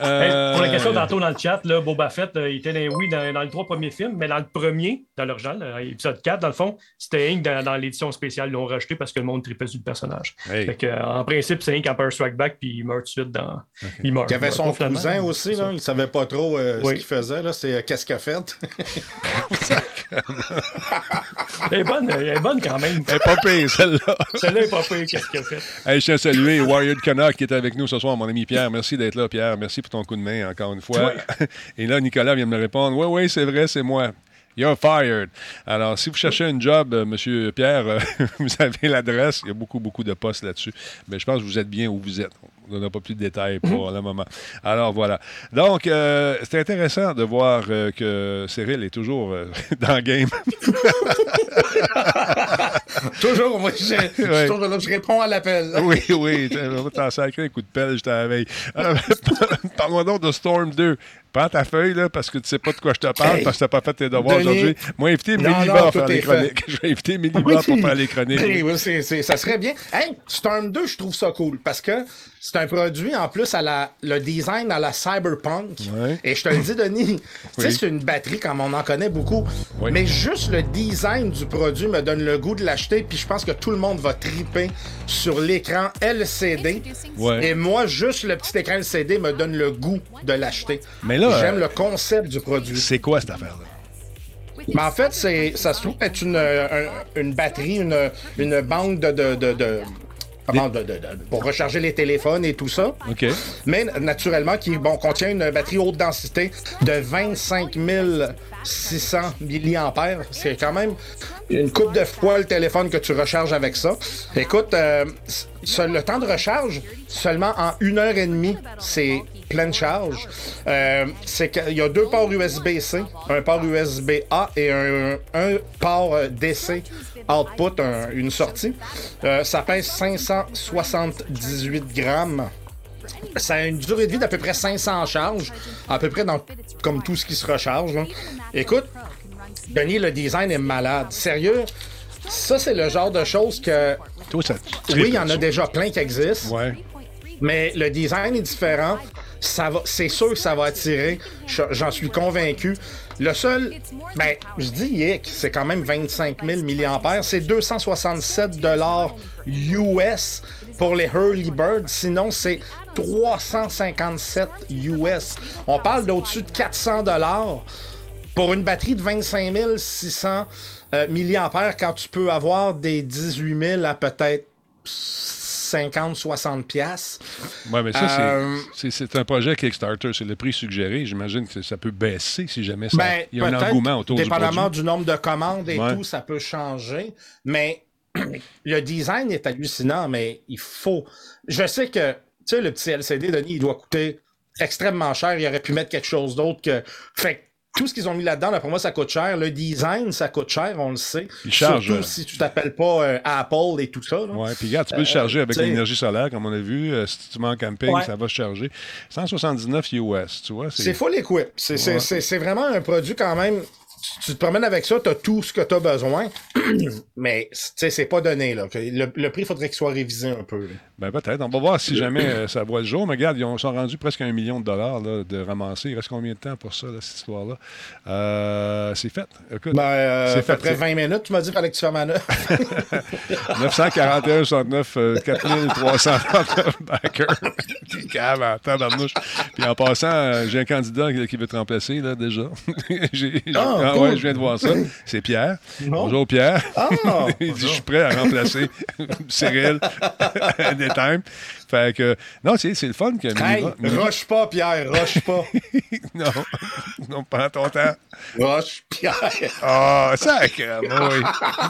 Hey, pour la Euh, question tantôt dans le chat, là, Boba Fett, euh, il était dans, oui, dans, dans les trois premiers films, mais dans le premier, dans l'original, euh, épisode 4, dans le fond, c'était Hank dans, dans l'édition spéciale. Ils l'ont rajouté parce que le monde tripait sur le personnage. Hey. Fait que, euh, en principe, c'est Hank Empire Strike Back, puis il meurt tout de suite dans. Il meurt. Il y avait son cousin aussi, là. Il savait pas trop euh, ce qu'il faisait, là. C'est euh, qu'est-ce qu'il a fait? Elle est bonne, elle est bonne quand même. Elle est pas pire, celle-là. Celle-là est pas pire, qu'est-ce qu'elle fait? Hey, je tiens à saluer Warrior Connor qui est avec nous ce soir, mon ami Pierre. Merci d'être là, Pierre. Merci pour ton coup de main encore une fois. Et là, Nicolas vient de me répondre Oui, oui, c'est vrai, c'est moi. You're fired. Alors, si vous cherchez un job, euh, Monsieur Pierre, euh, vous avez l'adresse. Il y a beaucoup, beaucoup de postes là-dessus. Mais je pense que vous êtes bien où vous êtes. On n'a pas plus de détails pour le moment. Alors, voilà. Donc, euh, c'est intéressant de voir euh, que Cyril est toujours euh, dans le game. toujours, moi, je, je, Ouais. je réponds à l'appel. Oui, oui, t'en sacrer un coup de pelle, je. Euh, Parle-moi donc de Storm 2. Prends ta feuille, là, parce que tu sais pas de quoi je te parle, Hey, parce que tu n'as pas fait tes devoirs aujourd'hui. Moi, Méliva non, à faire les chroniques. Je vais inviter Méliva pour faire les chroniques. Oui, oui, c'est- c'est- ça serait bien. Hey, Storm 2, je trouve ça cool parce que c'est un produit en plus à la le design à la cyberpunk. Ouais. Et je te le dis, Denis, tu sais, Oui. c'est une batterie comme on en connaît beaucoup. Oui. Mais juste le design du produit me donne le goût de l'acheter. Puis je pense que tout le monde va triper sur l'écran LCD. Ouais. Et moi, juste le petit écran LCD me donne le goût de l'acheter. Mais là, J'aime euh, le concept du produit. C'est quoi cette affaire-là? Mais en fait, c'est, ça se trouve être une, euh, un- une batterie, une, une banque de. de, de, de- comment, de- de- de- pour recharger les téléphones et tout ça. OK. Mais naturellement, qui bon, contient une batterie haute densité de 25 600 mAh. C'est quand même une coupe de fois le téléphone que tu recharges avec ça. Écoute, euh, le temps de recharge, seulement en une heure et demie, c'est pleine charge. Euh, c'est qu'il y a deux ports USB-C, un port USB-A et un, un port euh, DC output, un- une sortie. Euh, ça pèse 578 grammes. Ça a une durée de vie d'à peu près 500 charges, à peu près dans comme tout ce qui se recharge. là. Écoute, Denis, le design est malade. Sérieux, Ça, c'est le genre de choses que. Toi, ça. Oui, il y en a déjà plein qui existent. Ouais. Mais le design est différent. Ça va, c'est sûr que ça va attirer. Je- J'en suis convaincu. Le seul, ben, je dis hic, c'est quand même 25 000 mAh. C'est 267 dollars US pour les Hurley Bird. Sinon, c'est 357 US. On parle d'au-dessus de 400 dollars pour une batterie de 25 600 euh, mAh quand tu peux avoir des 18 000 à peut-être 50-60 piastres. Ouais, mais ça, c'est- Euh, c'est un projet Kickstarter. C'est le prix suggéré. J'imagine que ça peut baisser si jamais ça, Ben, il y a un engouement autour du Dépendamment du nombre de commandes et Ouais. tout, ça peut changer. Mais le design est hallucinant, mais il faut. Je sais que, tu sais, le petit LCD, Denis, il doit coûter extrêmement cher. Il aurait pu mettre quelque chose d'autre que. Fait que tout ce qu'ils ont mis là-dedans, là, pour moi, ça coûte cher. Le design, ça coûte cher, on le sait. Il charge, Surtout euh, si tu t'appelles pas euh, Apple et tout ça. là. Ouais, puis regarde, tu peux le Euh, charger avec l'énergie solaire, comme on a vu. Euh, si tu vas en camping, Ouais. ça va se charger. 179 US, tu vois. C'est full equip. Ouais. c'est vraiment un produit quand même. Tu, te promènes avec ça, tu as tout ce que tu as besoin. Mais tu sais, c'est pas donné. Là. Le, le prix, il faudrait qu'il soit révisé un peu. là. Ben peut-être. On va voir si jamais euh, ça voit le jour. Mais regarde, ils ont- sont rendus presque un million de dollars là, de ramasser. Il reste combien de temps pour ça, là, cette histoire-là? Euh, c'est fait. Écoute, Ben, euh, c'est à peu près 20 minutes, tu m'as dit qu'il fallait que tu fasses ma note. 941, 69, euh, 4339 backers. T'es cave en tabarnouche. Puis en passant, j'ai un candidat qui, veut te remplacer, là, déjà. J'ai- j'ai- Ah, cool. ouais, je viens de voir ça. C'est Pierre. Non. Bonjour, Pierre. Ah, Il dit, je suis prêt à remplacer Cyril anytime. Fait que, non, c'est c'est le fun que Hey, rush pas, Pierre, rush pas. non, non, prends ton temps. rush, Pierre. Ah, oui.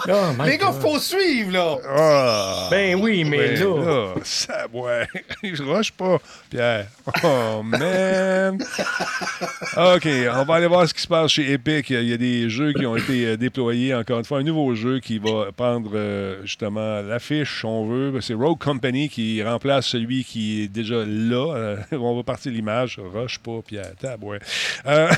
Oh, my Les gars, faut suivre, là. Ah. Ben oui, mais Ben là. ça, ouais. Je rush pas, Pierre. Oh, man. OK, on va aller voir ce qui se passe chez Epic. Il y a des jeux qui ont été euh, déployés. Encore une fois, un nouveau jeu qui va prendre euh, justement l'affiche, on veut. C'est Rogue Company qui remplace celui qui est déjà là. Euh, on va partir l'image. Rush pas. Tabouin. Euh,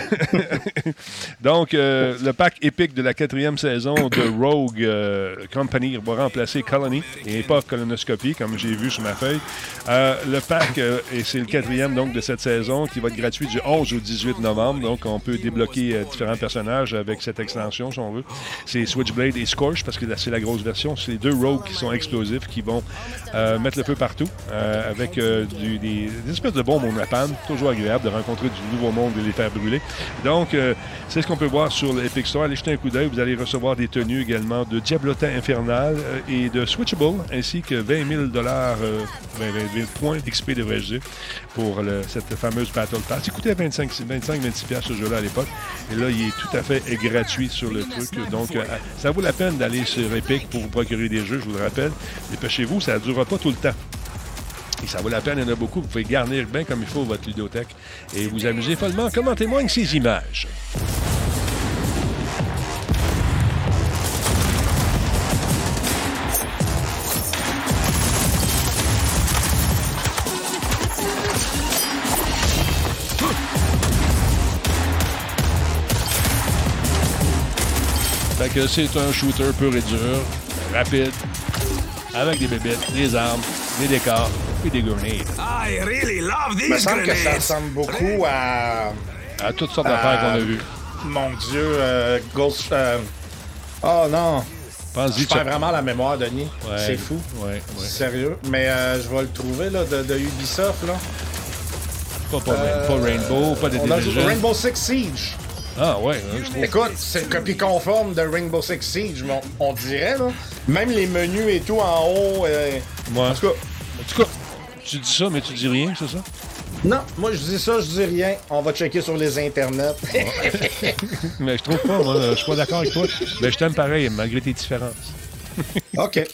donc, le pack épique de la quatrième saison de Rogue Company va remplacer Colony et pas Colonoscopie, comme j'ai vu sur ma feuille. Le pack, et c'est le quatrième donc, de cette saison, qui va être gratuit du 11 au 18 novembre. Donc, on peut débloquer différents personnages avec cette extension, si on veut. C'est Switchblade et Scorch, parce que c'est la grosse version. C'est deux Rogues qui sont explosifs, qui vont euh, mettre le feu partout, euh, avec euh, des, espèces de bombes au napalm. Toujours agréable de rencontrer du nouveau monde et les faire brûler. Donc, c'est ce qu'on peut voir sur l'Epic Store. Allez jeter un coup d'œil. Vous allez recevoir des tenues également de Diablota Infernal et de Switchable, ainsi que 20 000 dollars, 20 000 points d'XP, devrais-je dire, pour cette fameuse Battle Pass. Il coûtait 25-26 piastres ce jeu-là à l'époque. Et là, il est tout à fait gratuit sur le truc. Donc, euh, ça vaut la peine d'aller sur Epic pour vous procurer des jeux, je vous le rappelle. Dépêchez-vous, ça ne durera pas tout le temps. Et ça vaut la peine, il y en a beaucoup. Vous pouvez garnir bien comme il faut votre ludothèque et vous amuser follement, comme en témoignent ces images. Que c'est un shooter pur et dur, rapide, avec des bébêtes, des armes, des décors et des grenades. I really love Il me semble que ça ressemble beaucoup à. À toutes sortes d'affaires qu'on a vues. Mon Dieu, euh, Ghost. euh, Oh non. Pense-y, Je perds vraiment la mémoire, Denis. Ouais. C'est fou. Ouais, ouais. Sérieux. Mais euh, je vais le trouver là, de, de Ubisoft. Là. Pas, pas, Euh, pas Rainbow, pas de on a joué Division. Rainbow Six Siege. Ah ouais, hein, je trouve. Écoute, c'est une copie conforme de Rainbow Six Siege, mais on, on dirait, là. Même les menus et tout en haut. euh, Ouais. En tout cas, En tout cas, tu dis ça, mais tu dis rien, c'est ça? non, moi je dis ça, je dis rien. On va checker sur les internets. mais je trouve pas, moi, je suis pas d'accord avec toi. Mais je t'aime pareil, malgré tes différences. OK. ouais,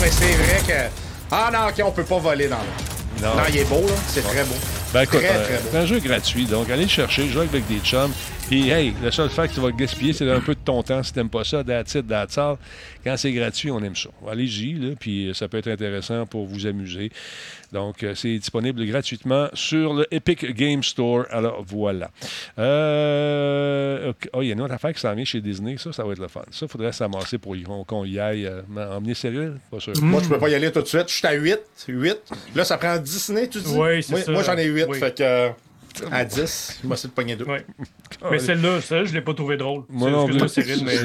mais c'est vrai que. Ah non, OK, on peut pas voler dans le. Non. Non, il est beau, là. C'est très beau. Ben écoute, Très, euh, très c'est un jeu gratuit, donc allez le chercher, jouer avec des chums. Puis hey, le seul fait que tu vas le gaspiller, c'est un peu de ton temps si t'aimes pas ça, that's it, that's all. Quand c'est gratuit, on aime ça. Allez-y, là, puis euh, ça peut être intéressant pour vous amuser. Donc, euh, c'est disponible gratuitement sur le Epic Game Store. Alors, voilà. Euh. Oh, il y a une autre affaire qui s'en vient chez Disney. Ça, ça va être le fun. Ça, il faudrait s'amasser pour y- qu'on y aille. Euh, emmener sérieux? Pas sûr. Moi, je peux pas y aller tout de suite. Je suis à 8. 8. Là, ça prend Disney, tu dis? Oui, c'est moi, ça. Moi, j'en ai 8. Oui. Fait que. euh, À 10, il m'a essayé de pogner deux. Ouais. Mais celle-là, celle je l'ai pas trouvé drôle. Moi non Excuse-moi, plus. Cyril, mais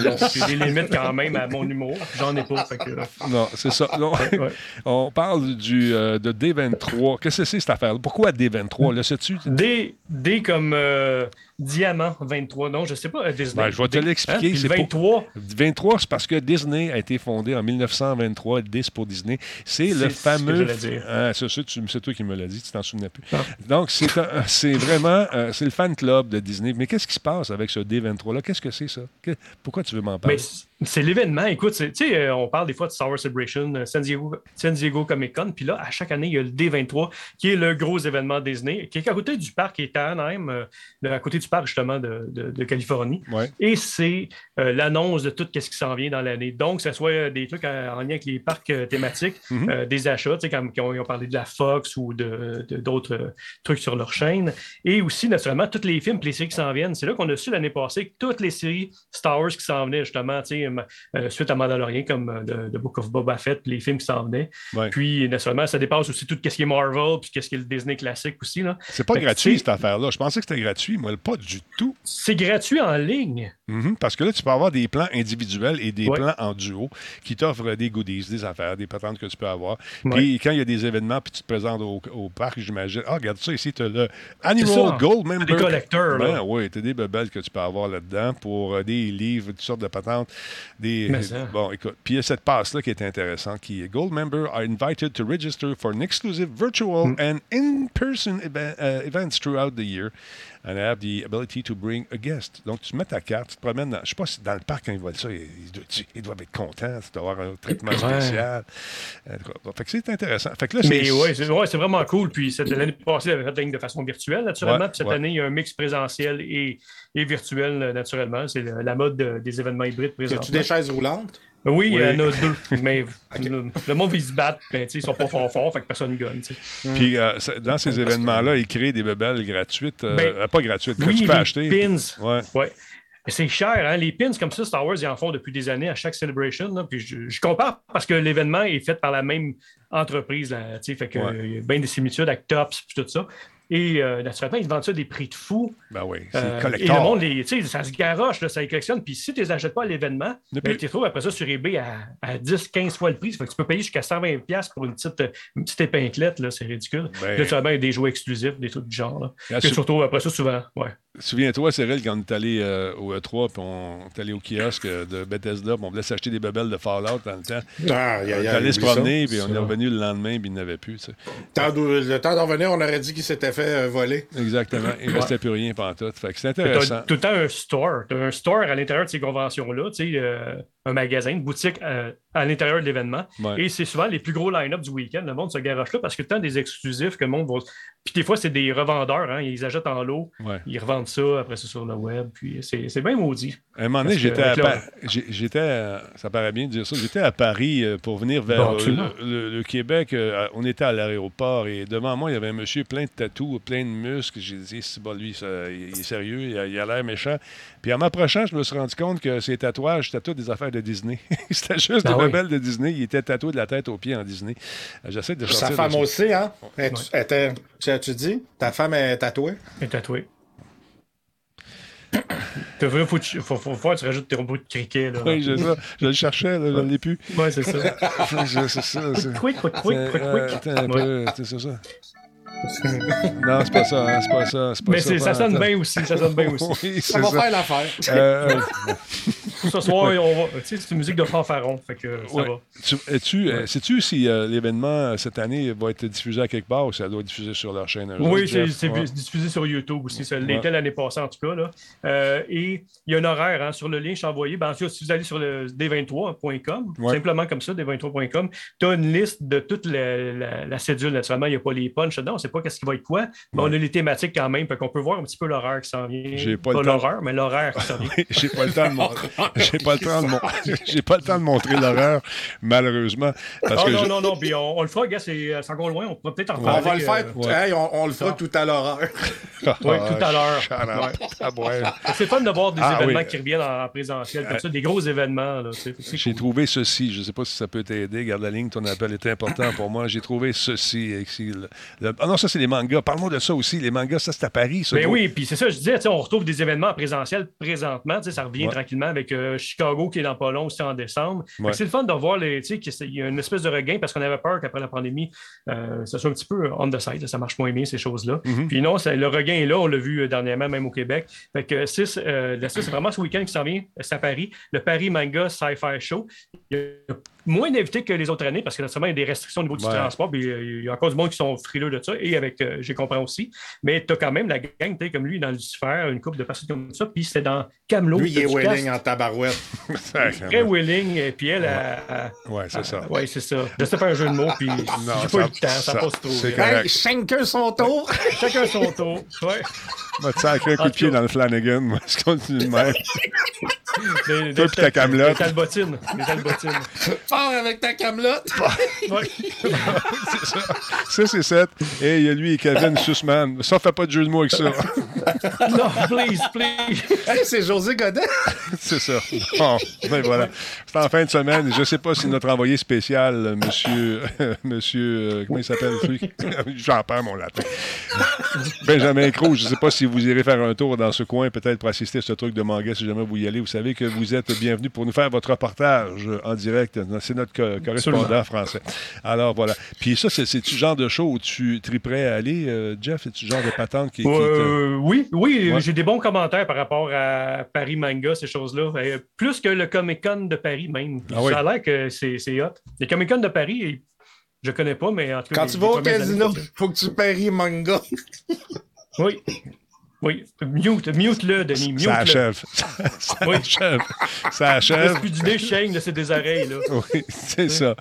j'ai des limites quand même à mon humour. J'en ai pas. Fait que, euh, Non, c'est ça. Non. ouais. On parle du, euh, de D23. Qu'est-ce que c'est cette affaire? Pourquoi D23? Le sais-tu? D, D comme euh, diamant 23. Non, je sais pas. euh, Disney. Ben, je vais te l'expliquer. Hein? Puis c'est le pour- 23. 23, c'est parce que Disney a été fondé en 1923. 10 pour Disney. C'est le fameux. Ah, c'est c'est toi qui me l'as dit, tu t'en souvenais plus. Ah. Donc, c'est c'est vraiment euh, c'est le fan club de Disney. Mais qu'est-ce qui se passe avec ce D23-là? Qu'est-ce que c'est ça? Que- pourquoi tu veux m'en parler? Mais c'est l'événement. Écoute, tu sais, euh, on parle des fois de Star Wars Celebration, euh, San Diego, San Diego Comic Con, puis là, à chaque année, il y a le D23, qui est le gros événement Disney, qui est à côté du parc, qui est à Anaheim, euh, à côté du parc, justement, de, de- de Californie. Ouais. Et c'est euh, l'annonce de tout ce qui s'en vient dans l'année. Donc, que ce soit des trucs en, en lien avec les parcs euh, thématiques, Mhm. euh, des achats, tu sais, comme ils ont, ils ont parlé de la Fox ou de- d'autres trucs sur leur chaîne. Et aussi, naturellement, tous les films et les séries qui s'en viennent. C'est là qu'on a su l'année passée que toutes les séries Star Wars qui s'en venaient, justement, tu sais, euh, suite à Mandalorian, comme euh, The, The Book of Boba Fett, les films qui s'en venaient. Ouais. Puis, naturellement, ça dépasse aussi tout ce qui est Marvel, puis ce qui est le Disney classique aussi. là. C'est pas Fait gratuit, cette affaire-là. Je pensais que c'était gratuit, moi, pas du tout. C'est gratuit en ligne. Mhm, parce que là, tu peux avoir des plans individuels et des Ouais. plans en duo qui t'offrent des goodies, des affaires, des patentes que tu peux avoir. Ouais. Puis quand il y a des événements, puis tu te présentes au, au parc, j'imagine. Ah, regarde ça ici, tu as le Animal. Gold Member. Des collecteurs, Ben là. oui, tu as des bebelles que tu peux avoir là-dedans pour euh, des livres, toutes sortes de patentes. Des, bon, écoute. Puis il y a cette passe-là qui est intéressante, qui est Gold Member are invited to register for an exclusive virtual Mm. and in-person eva- uh, events throughout the year and have the ability to bring a guest. Donc, tu mets ta carte, tu te promènes dans, je sais pas si dans le parc, quand ils voient ça, ils, ils doivent, ils doivent être contents, tu dois avoir un traitement spécial. Fait que c'est intéressant. Fait que là, Mais c'est... ouais, c'est ouais, vraiment cool. Puis cette- l'année passée, elle avait fait la ligne de façon virtuelle, naturellement. Ouais, Puis cette ouais. année, il y a un mix présentiel et, et virtuel, euh, naturellement. C'est la mode de- des événements hybrides Y présentement. a-tu des chaises roulantes? Oui, il y Oui. en a deux. Mais le, le monde, ils se battent. Ben, tu sais, ils sont pas fort forts, fait que personne ne gagne. sais. Puis euh, dans ces événements-là, ils créent des bebelles gratuites, euh, Ben, euh, pas gratuites, que Oui, tu peux les acheter. pins. Ouais. Ouais. Mais C'est cher, hein? Les pins comme ça, Star Wars, ils en font depuis des années à chaque celebration. là. Puis je, je compare parce que l'événement est fait par la même entreprise. Là, tu sais, fait que, Ouais. euh, il y a bien des similitudes avec Tops et tout ça. Et euh, naturellement, ils vendent ça des prix de fou. Ben oui, c'est Euh, et le monde, les- ça se garoche, là, ça les collectionne. Puis si tu les achètes pas à l'événement, Ne ben, tu les trouves après ça sur eBay à, à 10, 15 fois le prix. Ça fait que tu peux payer jusqu'à 120$ piastres pour une petite, une petite épinglette, c'est ridicule. Ben- Là, tu as bien des jouets exclusifs, des trucs du genre. Là. Là, surtout, après ça, souvent, ouais. Souviens-toi, Cyril, quand on est allé euh, au E3, puis on est allé au kiosque euh, de Bethesda, puis on voulait s'acheter des bebelles de Fallout dans le temps. Ah, on y a- y est allé se promener, puis on est revenu le lendemain, puis il n'avait plus. tu sais. Tant d'où- le temps d'en venir, on aurait dit qu'il s'était fait euh, voler. Exactement. Il ne Ouais. restait plus rien. Fait que c'est Tu intéressant. tout le temps un store. Tu un store à l'intérieur de ces conventions-là, tu sais, euh, un magasin, une boutique euh, à l'intérieur de l'événement. Ouais. Et c'est souvent les plus gros line-up du week-end. Le monde se garoche là parce que tant des exclusifs que le monde va. Puis des fois, c'est des revendeurs, hein, ils achètent en lot, Ouais. ils revendent ça après ça sur le web. Puis c'est c'est bien maudit. À un moment donné, j'étais à, Pa- ça paraît bien de dire ça, j'étais à Paris euh, pour venir vers Bon, euh, le, le- le Québec. euh, on était à l'aéroport et devant moi, il y avait un monsieur plein de tatous, plein de muscles. J'ai dit, c'est bon, lui, ça, il il est sérieux, il a il a l'air méchant. Puis en m'approchant, je me suis rendu compte que ses tatouages, c'était tous des affaires de Disney. c'était juste des oui. bebelles de Disney. Il était tatoué de la tête aux pieds en Disney. Euh, J'essaie de sortir Sa femme aussi, hein? Elle- elle était- tu as-tu dit? Ta femme est tatouée? Et tatoué. T'as vu, faut, que tu- faut, faut, faut que tu rajoutes tes robots de cricket. Là, Oui, j'ai ça. Je le cherchais, là, je ne l'ai plus. Ouais, c'est ça. Je- c'est ça. c'est- Quick, quick, quick, quick, quick. attends un Ouais. peu, c'est ça. Non, c'est pas ça, hein, c'est pas ça. c'est pas Mais ça sonne bien aussi, ça sonne bien aussi. Oui, Ça va ça. faire l'affaire. Euh, Ce soir, on va. Tu sais, c'est une musique de fanfaron. Fait que ça Ouais. va. Tu, euh, sais-tu si euh, l'événement euh, cette année va être diffusé à quelque part ou ça doit être diffusé sur leur chaîne? Oui, c'est Ouais. diffusé sur YouTube aussi. Ça Ouais. l'était l'année passée, en tout cas. Là. Euh, et il y a un horaire hein, sur le lien que je t'ai envoyé. Ben, en si vous allez sur le d23.com, Ouais. simplement comme ça, d23.com, tu as une liste de toute la, la- la cédule. Naturellement, il n'y a pas les punchs dedans. On sait pas qu'est-ce qui va être quoi, mais on a les thématiques quand même. Fait qu'on peut voir un petit peu l'horaire qui s'en vient. J'ai pas l'horreur, mais l'horaire qui s'en vient. J'ai pas le temps de montrer. J'ai pas le temps de mon- J'ai pas le temps de montrer l'horreur, malheureusement. Parce Ah, que non, je- non, non, puis on, on le fera, gars, c'est c'est encore loin. On pourra peut-être en On parler. va le faire. euh, Hey, on, on le fera tout à l'horreur. Oui, tout à l'heure. Ah, ouais. C'est fun de voir des Ah, événements oui. qui reviennent en présentiel, comme Euh, ça, des gros événements. J'ai trouvé ceci. Je ne sais pas si ça peut t'aider. Garde la ligne, ton appel est important pour moi. J'ai trouvé ceci. Ah non, ça, c'est les mangas. Parle-moi de ça aussi. Les mangas, ça, c'est à Paris. Ça, Ben oui, puis c'est ça, je disais, on retrouve des événements en présentiel présentement, ça revient Ouais. tranquillement avec euh, Chicago qui est dans pas long aussi en décembre. Ouais. C'est le fun de voir les, qu'il y a une espèce de regain parce qu'on avait peur qu'après la pandémie, euh, ça soit un petit peu on the side, ça marche moins bien ces choses-là. Mhm. Puis non, ça- le regain est là, on l'a vu euh, dernièrement même au Québec. Fait que six, euh, c'est vraiment ce week-end qui s'en vient, c'est à Paris, le Paris Manga Sci-Fi Show. Il y a moins d'invités que les autres années parce que naturellement, il y a des restrictions au niveau du Ouais. transport, puis euh, il y a encore du monde qui sont frileux de ça, et avec, euh, j'ai compris aussi. Mais tu as quand même la gang, tu sais, comme lui, dans Lucifer, une couple de personnes comme ça, puis c'était dans Camelot. Lui, il est willing en tabarouette. Très willing, et puis elle, a. Ouais, c'est ça. Oui, c'est ça. Je sais faire un jeu de mots, puis j'ai ça- pas eu le temps, ça, ça- passe trop. c'est vite. Hey, chacun son tour. Chacun son tour. Ouais. Va te sacrer un coup de pied dans le Flanagan. Moi, je continue de même. Des- Toi des- puis ta Camelote. Des albotines. Des. Fort avec ta camelote. Ouais. c'est ça. Ça, c'est 7. Et il y a lui et Kevin Sussman. Ça, fait pas de jeu de mots avec ça. non, please, please. Hey, c'est José Godet. c'est ça. Bon, ben voilà. C'est en fin de semaine. Je sais pas si notre envoyé spécial, euh, monsieur. monsieur euh, comment il s'appelle, lui? J'en perds mon latin. Benjamin Croux, je sais pas si vous irez faire un tour dans ce coin, peut-être pour assister à ce truc de manga, si jamais vous y allez. Vous savez que vous êtes bienvenue pour nous faire votre reportage en direct. C'est notre co- correspondant Absolument. français. Alors voilà. Puis ça, c'est- c'est-tu le genre de show où tu triperais à aller, euh, Jeff? C'est-tu le genre de patente qui. qui te- Euh, oui, oui, Ouais. j'ai des bons commentaires par rapport à Paris Manga, ces choses-là. Euh, plus que le Comic Con de Paris même. Ah oui. Ça a l'air que c'est c'est hot. Le Comic Con de Paris, je connais pas, mais en tout cas. Quand les- tu vas au casino, années, faut que tu paries manga. Oui. Oui. Mute, mute-le, Denis. Mute-le. Ça achève. Ça Oui. achève. Ça achève. plus d'idées, Shane, là, c'est des oreilles, là. Oui, c'est ça.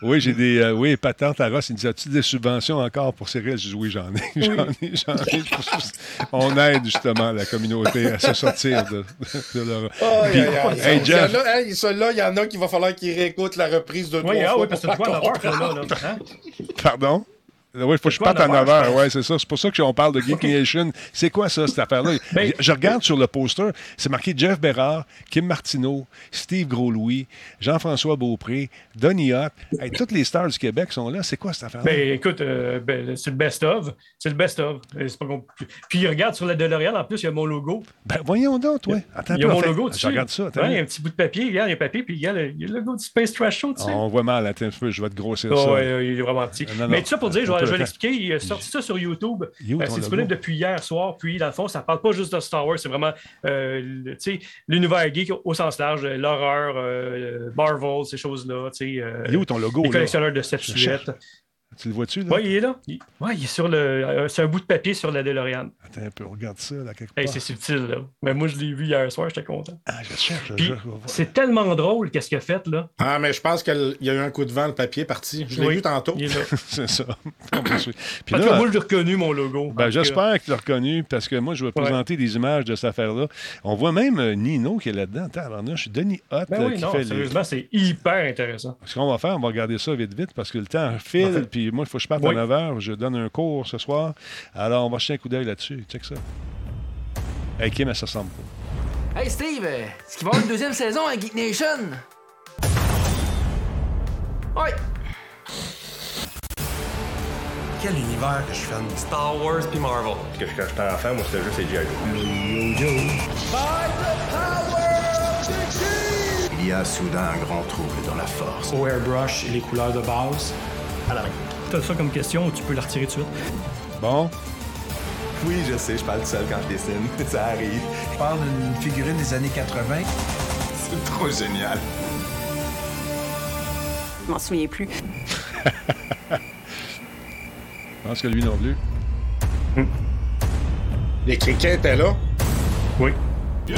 Oui, j'ai des. euh, oui, patente à Ross, il me dit As-tu des subventions encore pour Cyril Je dis Oui, j'en ai. J'en ai, j'en ai. On aide justement la communauté à se sortir de, de leur. Puis, aïe, aïe. hey, Il y en Jeff, a- hey, celui-là, il y en a qui va falloir qu'ils réécoutent la reprise de Oui, trois ah fois oui, parce que ça, là? là, hein? pardon? Oui, il faut que je parte en en novembre, 9 je heures. pense? Oui, c'est ça. C'est pour ça qu'on parle de Geek Nation. C'est quoi ça, cette affaire-là? Ben- je regarde sur le poster, c'est marqué Jeff Bérard, Kim Martineau, Steve Gros-Louis, Jean-François Beaupré, Donny Hott. Hey, toutes les stars du Québec sont là. C'est quoi cette affaire-là? Ben, écoute, euh, ben, c'est le best-of. C'est le best-of. Euh. Puis, regarde, sur la DeLorean, en plus, il y a mon logo. Ben, voyons donc, toi. Attends il y a mon on fait- logo Je regarde ça. Ouais, il y a un petit bout de papier, regarde, il y a un papier, puis il y a le, il y a le logo du Space Trash Show, tu sais. On voit mal. Attends un peu, je vais te grossir Ah ça. ouais, il est vraiment petit. Non, non. Mais tout ça pour dire, je vais, je vais l'expliquer. Il a sorti ça sur YouTube. Euh, ton c'est disponible depuis hier soir. Puis, dans le fond, ça parle pas juste de Star Wars, c'est vraiment euh, le- tu sais, l'univers geek au sens large, euh, l'horreur, euh, Marvel, ces choses-là. tu sais, euh, Il est où ton logo, Les là? collectionneurs de Je cherche. Tu le vois-tu, là? Oui, il est là. Il, ouais, il est sur le. euh, c'est un bout de papier sur la DeLorean. Attends un peu, regarde ça, là, quelque Hey, part. c'est subtil, là. Mais moi, je l'ai vu hier soir, j'étais content. Ah, je cherche. Puis, je- c'est tellement drôle, qu'est-ce qu'il a fait, là. Ah, mais je pense qu'il y a eu un coup de vent, le papier est parti. Je l'ai Oui, vu tantôt. il est là. c'est ça. Puis En tout là, cas, moi, je l'ai reconnu, mon logo. Ben. J'espère que tu l'as reconnu parce que moi, je vais Ouais. présenter des images de cette affaire-là. On voit même euh, Nino qui est là-dedans. Attends, je suis Denis Hott Ben euh, oui, qui non, fait les. sérieusement, c'est hyper intéressant. Ce qu'on va faire, on va regarder ça vite, vite parce que le temps file. Puis moi, il faut que je parte Oui. à 9 h. Je donne un cours ce soir. Alors, on va jeter un coup d'œil là-dessus. Check ça. Hey, Kim, elle se ressemble pas. Hey Steve, euh, est-ce qu'il va y avoir une deuxième saison à Geek Nation? Ouais. Quel univers que je filme? Star Wars puis Marvel. Parce que quand j'étais enfant, moi, c'était juste les G.I. Il y a soudain un grand trouble dans la force. Au airbrush et les couleurs de base à la main. T'as ça comme question ou tu peux la retirer tout de suite? Bon. Oui, je sais, je parle tout seul quand je dessine. Ça arrive. Je parle d'une figurine des années 80. C'est trop génial. Je m'en souviens plus. Je pense que lui non plus. Les criquets étaient là? Oui. Cas,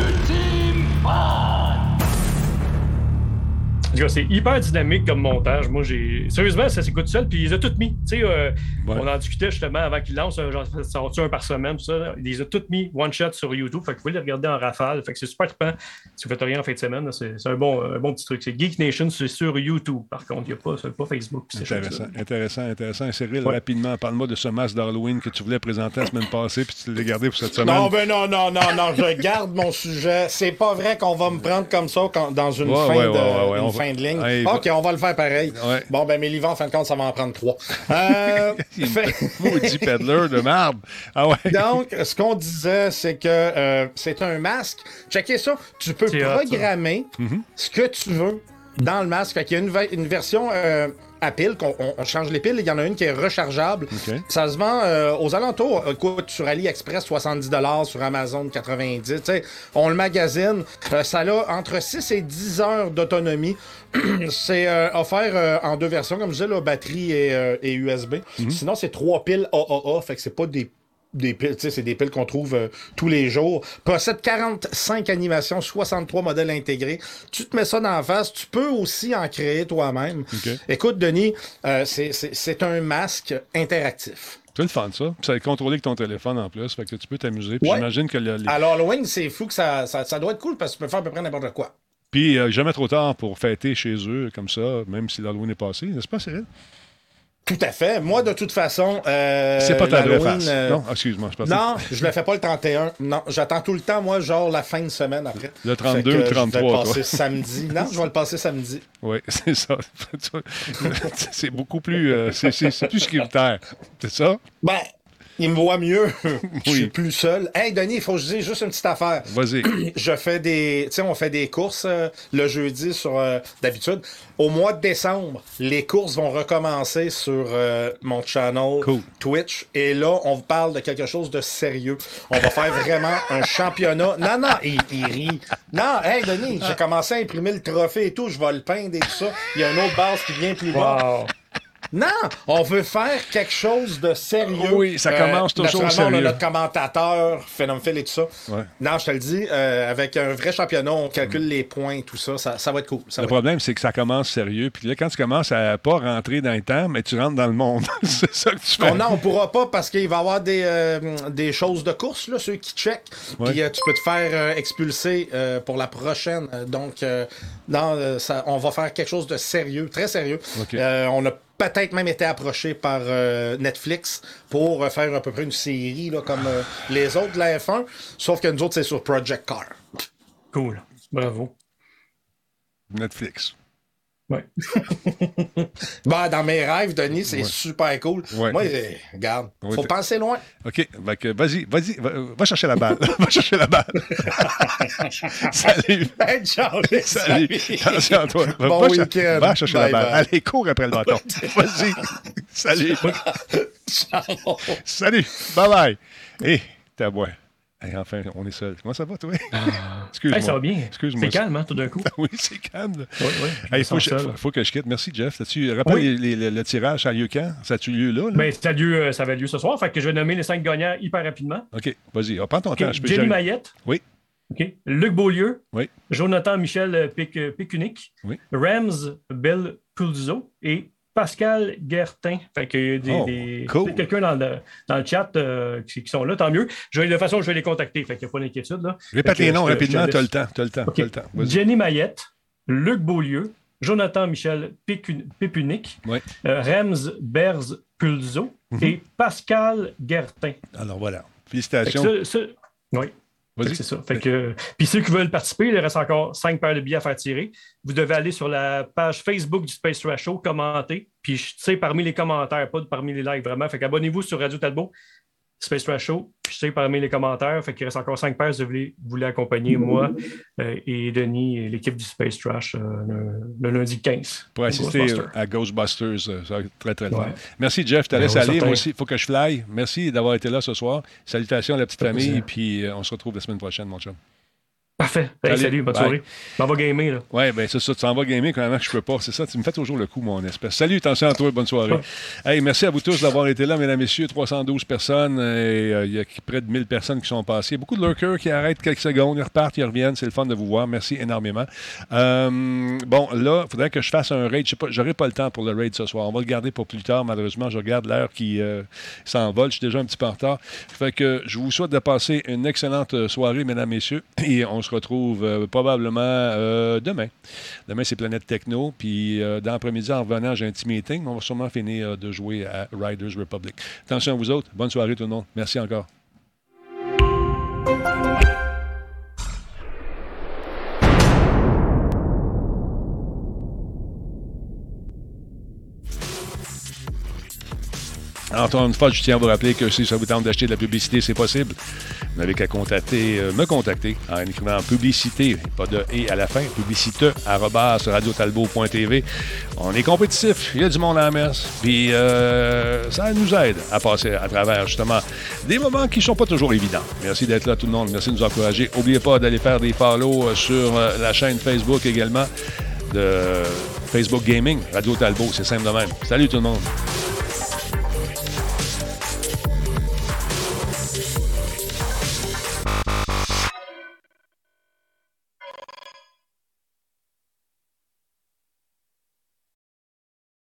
c'est hyper dynamique comme montage. Moi, j'ai. Sérieusement, ça s'écoute seul, puis ils ont tout mis. Tu sais, euh, on en discutait justement avant qu'ils lancent, euh, genre, ça un par semaine, tout ça. Ils ont tout mis one shot sur YouTube. Fait que vous pouvez les regarder en rafale. Fait que c'est super trippant. Si vous faites rien en fin de semaine, c'est un bon, un bon petit truc. C'est Geek Nation, c'est sur YouTube. Par contre, il n'y a pas, c'est pas Facebook. Intéressant, intéressant, intéressant. Et Cyril, Ouais. rapidement, parle-moi de ce masque d'Halloween que tu voulais présenter la semaine passée, puis tu l'as gardé pour cette semaine. Non, ben non, non, non, non, je garde mon sujet. C'est pas vrai qu'on va me prendre comme ça quand- dans une, Ouais, fin, ouais, de, fin de ligne. OK, on va le faire pareil. Bon, ben mes livres, en fin de compte, ça va en prendre trois. Euh, fait- Maudit peddler de marde. Ah ouais. Donc, ce qu'on disait, c'est que euh, c'est un masque. Checkez ça. Tu peux C'est hot, ça. programmer ce que tu veux dans le masque. Fait qu'il y a une version euh, à qu'on on, on change les piles. Il y en a une qui est rechargeable. Ça se vend euh, aux alentours. Écoute, sur AliExpress, 70 sur Amazon, 90 Tu sais, On le magasine. Euh, ça a entre 6 et 10 heures d'autonomie. c'est euh, offert euh, en deux versions, comme je disais, là, batterie et, euh, et USB. Sinon, c'est trois piles AAA. Fait que c'est pas des des piles, c'est des piles qu'on trouve euh, tous les jours. Possède 45 animations, 63 modèles intégrés. Tu te mets ça dans la face, tu peux aussi en créer toi-même. Écoute, Denis, euh, c'est- un masque interactif. C'est le fun, ça. Puis ça est contrôlé avec ton téléphone en plus. Fait que tu peux t'amuser. Ouais. j'imagine que le- les- c'est fou que ça, ça, ça doit être cool parce que tu peux faire à peu près n'importe quoi. Puis euh, jamais trop tard pour fêter chez eux comme ça, même si l'Halloween est passé, n'est-ce pas, Cyril? Tout à fait. Moi, de toute façon. euh, C'est pas ta vraie face. euh, Non, excuse-moi, je Non, je le fais pas le 31. Non, j'attends tout le temps, moi, genre la fin de semaine après. Le 32 Fait que ou Je 33, vais le toi. passer samedi. Non, je vais le passer samedi. Oui, c'est ça. c'est beaucoup plus. euh, c'est plus sécuritaire. C'est ça? Ben, il me voit mieux. Je suis plus seul. Hey, Denis, il faut que je dise juste une petite affaire. Vas-y. je fais des. Tu sais, on fait des courses euh, le jeudi sur. euh, D'habitude. Au mois de décembre, les courses vont recommencer sur euh, mon channel Twitch. Et là, on vous parle de quelque chose de sérieux. On va faire vraiment un championnat. Non, non, il, il rit. Non, hey, Denis, j'ai commencé à imprimer le trophée et tout. Je vais le peindre et tout ça. Il y a une autre base qui vient plus bas. Non, on veut faire quelque chose de sérieux. Oui, ça commence toujours naturellement, On sérieux. a notre commentateur, Phénoméphile et tout ça. Ouais. Non, je te le dis, euh, avec un vrai championnat, on calcule les points, tout ça. Ça, ça va être cool. Ça Le être- problème, c'est que ça commence sérieux. Puis là, quand tu commences à pas rentrer dans le temps, mais tu rentres dans le monde. c'est ça que tu fais. Oh non, on pourra pas parce qu'il va y avoir des, euh, des choses de course, là, ceux qui. Ouais. Puis euh, tu peux te faire euh, expulser euh, pour la prochaine. Euh, Donc, euh, non, euh, ça, on va faire quelque chose de sérieux, très sérieux. Euh, on a peut-être même été approché par euh, Netflix pour euh, faire à peu près une série là, comme euh, les autres de la F1, sauf que nous autres, c'est sur Project Car. Cool. Bravo. Netflix. Ouais. bah, dans mes rêves, Denis, c'est Ouais. super cool. Ouais. Moi, euh, regarde, faut penser loin. OK. Vas-y, vas-y, va, va chercher la balle. va chercher la balle. Salut. Hey, ciao, les Salut. amis. Attention à toi. Va, Bon va cher- week-end. va chercher Bye la balle. bye. Allez, cours après le bâton. Vas-y. Salut. Ciao. Salut. Bye bye. Hé, t'as bois. Hey, enfin, on est seul. Comment ça va, toi? Excuse-moi. Hey, ça va bien. Excuse-moi. C'est calme, hein, tout d'un coup. oui, c'est calme. là. Oui, oui. Hey, me faut, que je- seul. faut- faut que je quitte. Merci, Jeff. Là-dessus, rappelle Oui. les- les- le tirage, ça a lieu quand? Ça a-tu lieu là? là? Ben, ça, a lieu, euh, ça avait lieu ce soir. Fait que je vais nommer les cinq gagnants hyper rapidement. OK, vas-y. Ah, prends ton OK, temps. Je peux Jenny. Mayette. Oui. OK. Luc Beaulieu. Oui. Jonathan Michel euh, Pic, euh, Pécunic. Oui. Rams Bell Pulzo. Et Pascal Guertin. Fait qu'il y a des, Oh, des- cool. quelqu'un dans le, dans le chat euh, qui, qui sont là, tant mieux. Je vais, de toute façon, je vais les contacter. Fait qu'il n'y a pas d'inquiétude. là. Répète que les noms rapidement. laisse. T'as le temps. T'as le temps. Le temps. Jenny Mayette, Luc Beaulieu, Jonathan Michel Pépunic, Oui. euh, Rems Berz Pulzo Mhm. et Pascal Guertin. Alors voilà. Que Félicitations. oui. C'est ça. Fait que, puis ceux qui veulent participer, il reste encore cinq paires de billets à faire tirer. Vous devez aller sur la page Facebook du Space Trash Show, commenter. Puis je sais parmi les commentaires, pas parmi les likes vraiment. Fait qu'abonnez-vous sur Radio Talbot, Space Trash Show. Je sais parmi les commentaires. Fait qu'il reste encore cinq paires si vous voulez, accompagner moi euh, et Denis et l'équipe du Space Trash euh, le, le lundi 15. Pour assister Ghostbusters. à Ghostbusters. euh, Ça va être très, très. Ouais. Merci, Jeff. Je te laisse aller. Moi aussi, il faut que je fly. Merci d'avoir été là ce soir. Salutations à la petite famille. plaisir. Puis on se retrouve la semaine prochaine, mon chum. Parfait. Hey, salut, bonne Bye. soirée. On va gamer, là. Ouais, ben c'est ça, tu s'en vas gamer quand même, je peux pas. C'est ça, tu me fais toujours le coup, mon espèce. Salut, attention à toi, bonne soirée. Hey, merci à vous tous d'avoir été là, mesdames, messieurs. 312 personnes, et euh, il y a près de 1000 personnes qui sont passées. Beaucoup de lurkers qui arrêtent quelques secondes, ils repartent, ils reviennent. C'est le fun de vous voir. Merci énormément. Euh, bon, là, il faudrait que je fasse un raid. Je sais pas, pas le temps pour le raid ce soir. On va le garder pour plus tard. Malheureusement, je regarde l'heure qui euh, s'envole. Je suis déjà un petit peu en retard. Fait que je vous souhaite de passer une excellente soirée, mesdames, messieurs. Et on se retrouve euh, probablement euh, demain. Demain, c'est Planète Techno. Puis euh, dans l'après-midi, en revenant, j'ai un petit meeting. On va sûrement finir de jouer à Riders Republic. Attention à vous autres. Bonne soirée, tout le monde. Merci encore. Encore une fois, je tiens à vous rappeler que si ça vous tente d'acheter de la publicité, c'est possible. Vous n'avez qu'à contacter, euh, me contacter en écrivant publicité, pas de et à la fin, publicité, arrobas, radiotalbo.tv. On est compétitif, il y a du monde à la messe, puis euh, ça nous aide à passer à travers justement des moments qui ne sont pas toujours évidents. Merci d'être là tout le monde, merci de nous encourager. N'oubliez pas d'aller faire des follow euh, sur euh, la chaîne Facebook également de Facebook Gaming, Radio Talbot, c'est simple de même. Salut tout le monde.